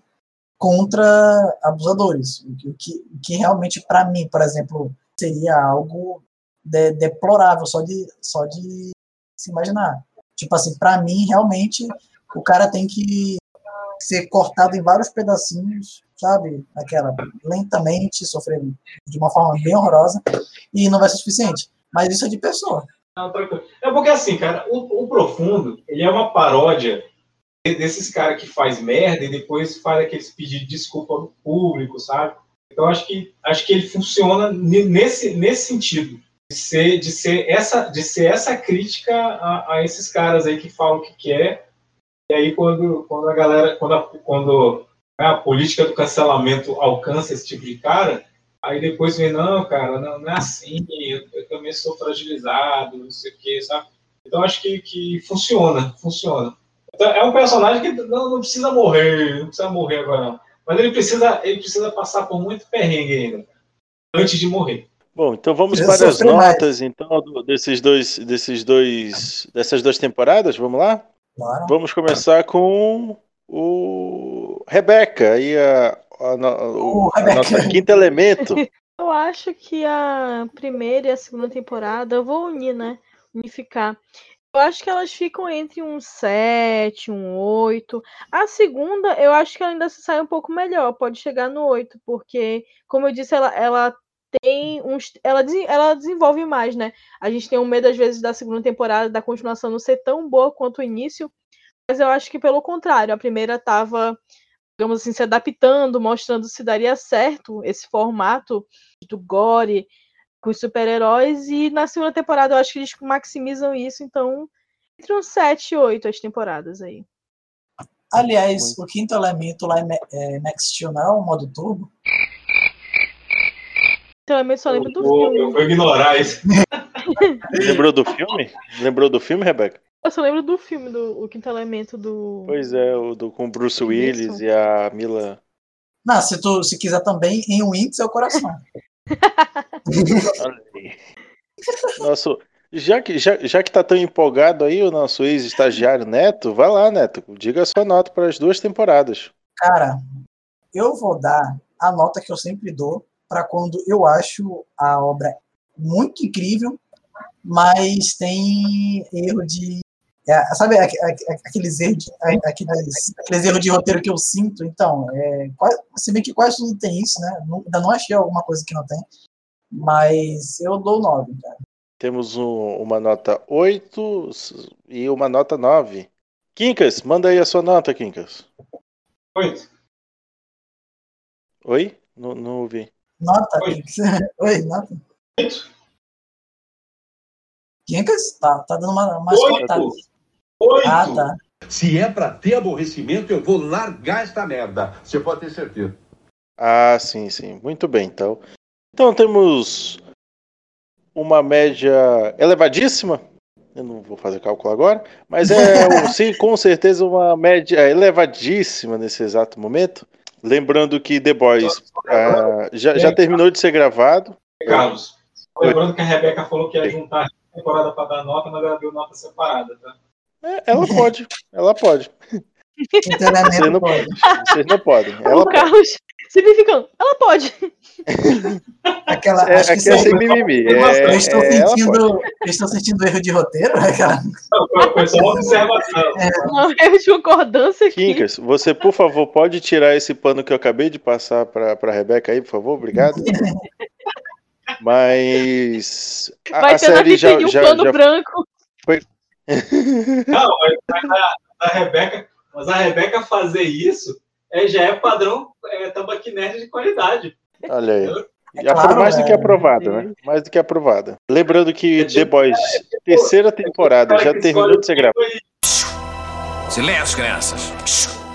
contra abusadores. O que, que realmente, para mim, por exemplo, seria algo de- deplorável só de, só de se imaginar. Tipo assim, para mim, realmente, o cara tem que ser cortado em vários pedacinhos, sabe? Aquela, lentamente, sofrendo de uma forma bem horrorosa, e não vai ser suficiente. Mas isso é de pessoa.
É coisa. É porque assim, cara, o, o Profundo, ele é uma paródia de- desses caras que faz merda e depois faz aqueles pedidos de desculpa no público, sabe? Então acho que acho que ele funciona ne- nesse, nesse sentido de ser de ser essa de ser essa crítica a, a esses caras aí que falam o que quer e aí quando quando a galera quando a, quando a política do cancelamento alcança esse tipo de cara Aí depois vem, não, cara, não, não é assim, eu, eu também sou fragilizado, não sei o que, sabe? Então acho que, que funciona, funciona. Então, é um personagem que não, não precisa morrer, não precisa morrer agora não. Mas ele precisa, ele precisa passar por muito perrengue ainda, antes de morrer.
Bom, então vamos
Eu
para as
mais.
notas então desses dois, desses dois, dessas duas temporadas. Vamos lá?
Claro.
Vamos começar com o Rebeca e a, a no- o- a nossa quinta elemento.
Eu acho que a primeira e a segunda temporada, eu vou unir, né? Unificar. Eu acho que elas ficam entre um 7, um 8. A segunda, eu acho que ela ainda se sai um pouco melhor, pode chegar no 8, porque, como eu disse, ela, ela tem uns. Ela, ela desenvolve mais, né? A gente tem um medo, às vezes, da segunda temporada, da continuação não ser tão boa quanto o início. Mas eu acho que, pelo contrário, a primeira tava digamos assim, se adaptando, mostrando se daria certo esse formato do gore com os super-heróis. E na segunda temporada eu acho que eles maximizam isso, então entre uns 7 e 8 as temporadas aí.
Aliás, o quinto elemento lá Ma- é, Max Steel não é o modo turbo?
Então eu só lembro do filme.
eu vou ignorar isso.
Lembrou do filme? Lembrou do filme, Rebeca?
Eu só lembro do filme, do o quinto elemento do.
Pois é, o do com o Bruce Willis e a Mila.
Não, se tu se quiser também, em Winx é o coração.
Nosso, já que, já, já que tá tão empolgado aí o nosso ex-estagiário Neto, vai lá, Neto. Diga a sua nota para as duas temporadas.
Cara, eu vou dar a nota que eu sempre dou para quando eu acho a obra muito incrível, mas tem erro de. É, sabe aqu- aqu- aqueles erros de, aqueles, aqueles erros de roteiro que eu sinto? Então, é, quase- se bem que quase tudo tem isso, né? Não- ainda não achei alguma coisa que não tem. Mas eu dou 9, cara.
Temos um- uma nota 8 e uma nota 9. Quincas, manda aí a sua nota, Quincas.
Oito.
Oi? Não, não ouvi.
Nota. Oi, nota. Quincas? Tá, tá dando uma, umas
Oito. Oito.
Ah, tá.
Se é pra ter aborrecimento, eu vou largar esta merda. Você pode ter certeza.
Ah, sim, sim. Muito bem, então. Então temos uma média elevadíssima. Eu não vou fazer cálculo agora, mas é sim, com certeza uma média elevadíssima nesse exato momento. Lembrando que The Boys ah, já, já terminou de ser gravado.
Carlos, lembrando que a Rebeca falou que ia juntar a temporada para dar nota, mas ela deu nota separada, tá?
É, ela pode, ela pode. Vocês não,
pode.
vocês não podem.
o
Ela pode.
Carlos simplificando. Ela pode.
Aquela,
É,
acho que
é
aí-
sem mimimi.
eu
É,
estou
é, ela
sentindo, estou sentindo erro de roteiro. Aquela...
Foi só uma observação.
Não, erro de concordância aqui.
Kinkers, você, por favor, pode tirar esse pano que eu acabei de passar para a Rebeca aí, por favor? Obrigado. Mas a,
Vai
a
ter na
série já,
um
já,
pano
já
branco.
foi.
Não, mas, a, a Rebeca, mas a Rebeca fazer isso é, já é padrão é, tambaqui nerd de qualidade.
Olha aí.
É
Já
claro,
foi mais do que
é.
aprovada, né? Mais do que aprovada. Lembrando que The Boys, terceira temporada, já terminou de ser
Silêncio, crianças.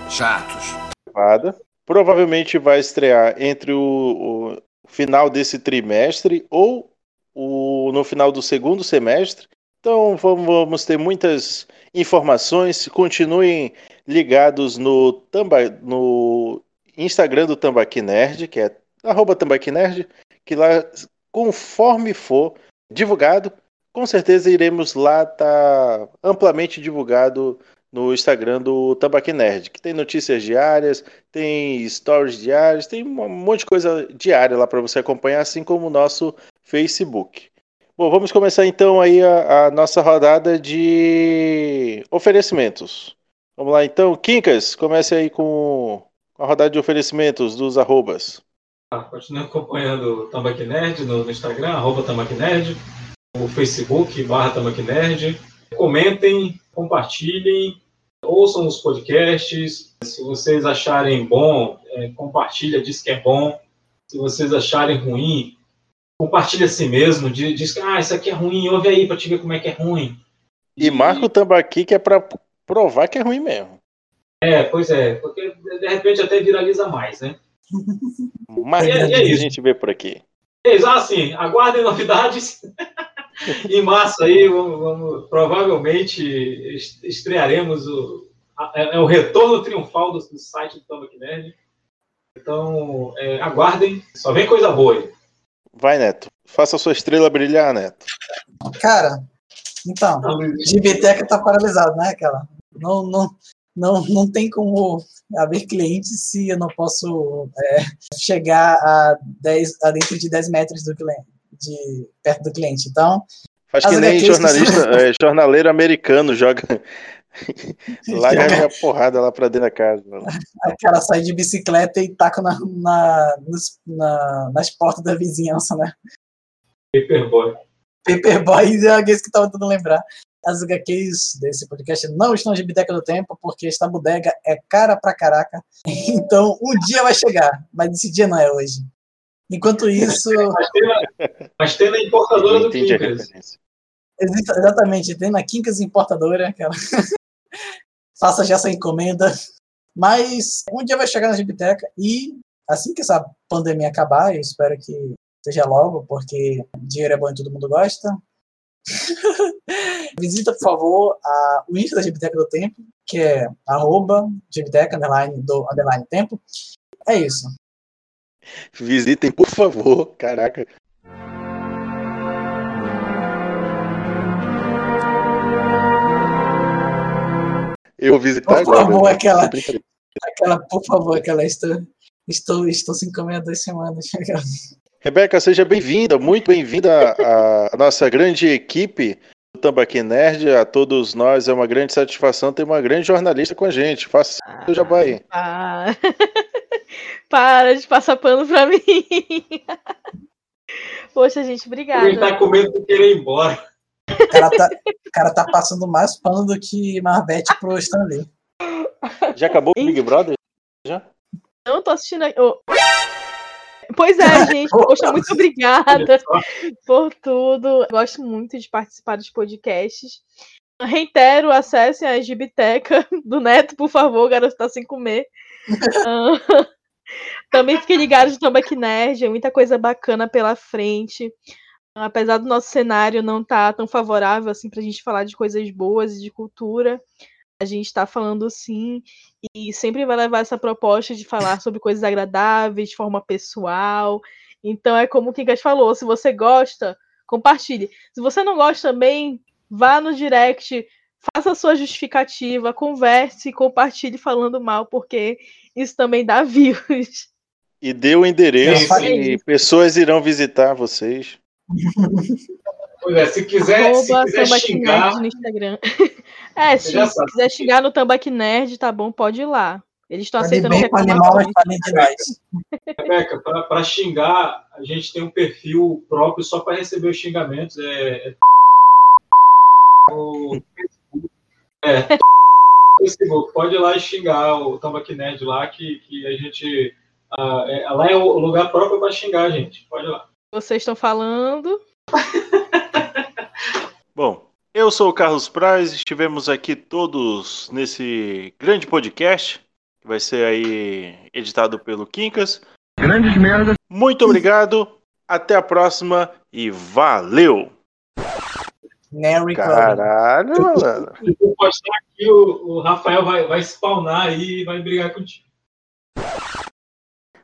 Chatos.
gravada. Provavelmente vai estrear entre o, o final desse trimestre ou o, no final do segundo semestre. Então vamos, ter muitas informações. Continuem ligados no, tamba, no Instagram do Tambaqui Nerd, que é arroba Tambaqui Nerd, que lá, conforme for divulgado, com certeza iremos lá estar amplamente divulgado no Instagram do Tambaqui Nerd, que tem notícias diárias, tem stories diárias, tem um monte de coisa diária lá para você acompanhar, assim como o nosso Facebook. Bom, vamos começar então aí a, a nossa rodada de oferecimentos. Vamos lá então, Quincas, comece aí com a rodada de oferecimentos dos arrobas.
Ah, Continue acompanhando o Tambaqui Nerd no, Instagram, arroba Tambaqui Nerd, o Facebook, barra Tambaqui Nerd. Comentem, compartilhem, ouçam os podcasts. Se vocês acharem bom, é, compartilha, diz que é bom. Se vocês acharem ruim, compartilha a si mesmo, diz, que ah, isso aqui é ruim, ouve aí para te ver como é que é ruim.
E marca o tambaqui que é para provar que é ruim mesmo.
É, pois é, porque de repente até viraliza mais, né?
Mais
E é- e é
a gente vê por aqui.
É isso, assim, aguardem novidades. em março aí, vamos, vamos- provavelmente est- estrearemos o, é, é o retorno triunfal do, do site do Tambaqui Nerd. Então, é, aguardem, só vem coisa boa aí.
Vai, Neto. Faça a sua estrela brilhar, Neto.
Cara, então, Gibiteca tá paralisado, né, aquela? Não, não, não, não tem como haver clientes se eu não posso é, chegar a, 10, a dentro de 10 metros do cliente, de, perto do cliente. Então,
Faz
as
que nem jornalista, é, jornaleiro americano joga. Larga a porrada lá pra dentro da casa. mano.
aquela sai de bicicleta e taca na, na, nos- na- nas portas da vizinhança, né?
Paperboy.
Paperboy é aqueles que tava tentando lembrar. As HQs desse podcast não estão de biblioteca do tempo, porque esta bodega é cara pra caraca. Então, um dia vai chegar, mas esse dia não é hoje. Enquanto isso,
Mas tem na, mas tem na importadora do
a
existe, exatamente, tem na Quincas Importadora, aquela. Faça já essa encomenda. Mas um dia vai chegar na biblioteca e assim que essa pandemia acabar, eu espero que seja logo, porque dinheiro é bom e todo mundo gosta. Visita, por favor, a, o Insta da Biblioteca do Tempo, que é arroba underline, do underline tempo. É isso.
Visitem, por favor. Caraca. Eu vou visitar
Por
agora.
favor,
né?
aquela, aquela, por favor, aquela estou, estou, estou sem comer há duas semanas.
Rebeca, seja bem-vinda, muito bem-vinda à, nossa grande equipe do Tambaqui Nerd. A todos nós é uma grande satisfação ter uma grande jornalista com a gente. Faça o jabá aí.
Ah. Para de passar pano pra mim. Poxa, gente, obrigada.
Ele tá com medo de querer ir embora.
O cara tá, o cara tá passando mais pano do que Marbete pro Stanley.
Já acabou o Big Brother? Já?
Não tô assistindo. a- ô. Pois é, gente. Poxa, muito obrigada por tudo. Gosto muito de participar dos podcasts. Reitero, acessem a Gibiteca do Neto, por favor, o garoto tá sem comer. Ah, Também fiquem ligados no Tambaq Nerd, é muita coisa bacana pela frente. Apesar do nosso cenário não estar tão favorável assim pra gente falar de coisas boas e de cultura, a gente está falando sim e sempre vai levar essa proposta de falar sobre coisas agradáveis, de forma pessoal. Então é como o Kinkas falou, se você gosta, compartilhe. Se você não gosta também, vá no direct, faça a sua justificativa, converse, compartilhe falando mal, porque isso também dá views.
E dê o endereço e pessoas irão visitar vocês.
Pois é, se quiser, se
Arroba
quiser
Tambaq
xingar,
Nerd no Instagram. é, se, se quiser xingar no Tambaq Nerd, tá bom, pode ir lá. Eles estão
Fale
aceitando
bem animal, nós.
Rebeca, para xingar, a gente tem um perfil próprio só para receber os xingamentos. É, é... O Facebook. É. Facebook. Pode ir lá e xingar o Tambaq Nerd lá, que, que a gente. ah, é- lá é o lugar próprio para xingar a gente. Pode ir lá.
Vocês estão falando.
Bom, eu sou o Carlos Praz, estivemos aqui todos nesse grande podcast, que vai ser aí editado pelo Quincas.
Grandes merdas.
Muito obrigado, até a próxima e valeu!
Mary
Caralho, mano.
Eu postar aqui, o, o Rafael vai, vai spawnar aí e vai brigar contigo.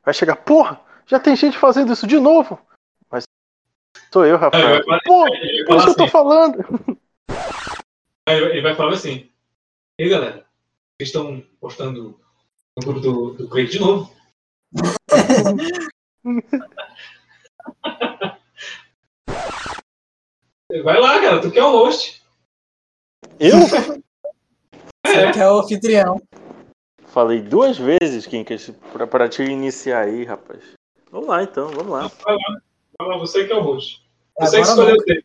Vai chegar, porra, já tem gente fazendo isso de novo. Sou eu, Rafael.
Ele vai-
Porra,
ele vai
por isso que eu tô
assim.
falando.
Aí Ele vai falar assim: E aí, galera, vocês estão postando no grupo do, do Craig de novo? Vai lá, cara, tu que é o host.
Eu?
Você que é o anfitrião.
Falei duas vezes, Quincas, pra, pra te iniciar aí, rapaz. Vamos lá então, vamos lá.
Vai lá, vai lá, você que é o host. Você
Agora
escolheu
não.
o tema.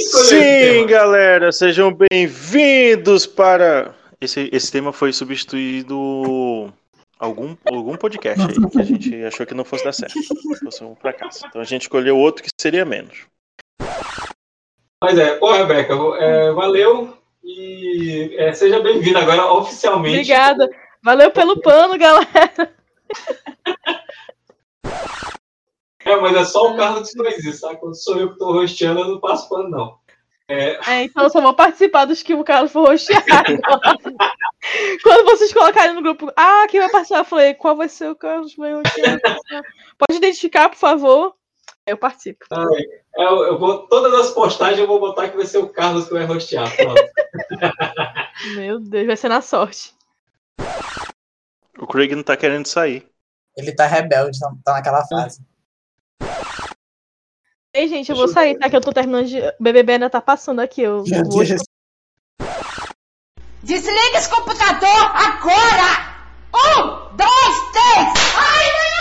Sim,
tema?
galera, sejam bem-vindos para. Esse, esse tema foi substituído algum, algum podcast aí, que a gente achou que não fosse dar certo. Fosse um fracasso. Então a gente escolheu outro que seria menos.
Mas é, pô, Rebeca, é, valeu e é, seja bem-vindo agora oficialmente.
Obrigada. Valeu pelo pano, galera.
É, mas é só o Carlos que faz isso, tá? Quando sou eu que tô rosteando, eu não passo pano, não. É,
É, então eu só vou participar dos que o Carlos for rostear. Quando vocês colocarem no grupo, ah, quem vai participar? Eu falei, qual vai ser o Carlos que vai rostear? Pode identificar, por favor. Eu participo.
é, eu, eu vou, todas as postagens eu vou botar que vai ser o Carlos que vai rostear.
Meu Deus, vai ser na sorte.
O Craig não tá querendo sair.
Ele tá rebelde, tá, tá naquela fase.
Ei, gente, eu vou sair, tá? Que eu tô terminando de. O BBB ainda tá passando aqui. Eu...
Desliga esse computador agora! Um, dois, três! Ai, meu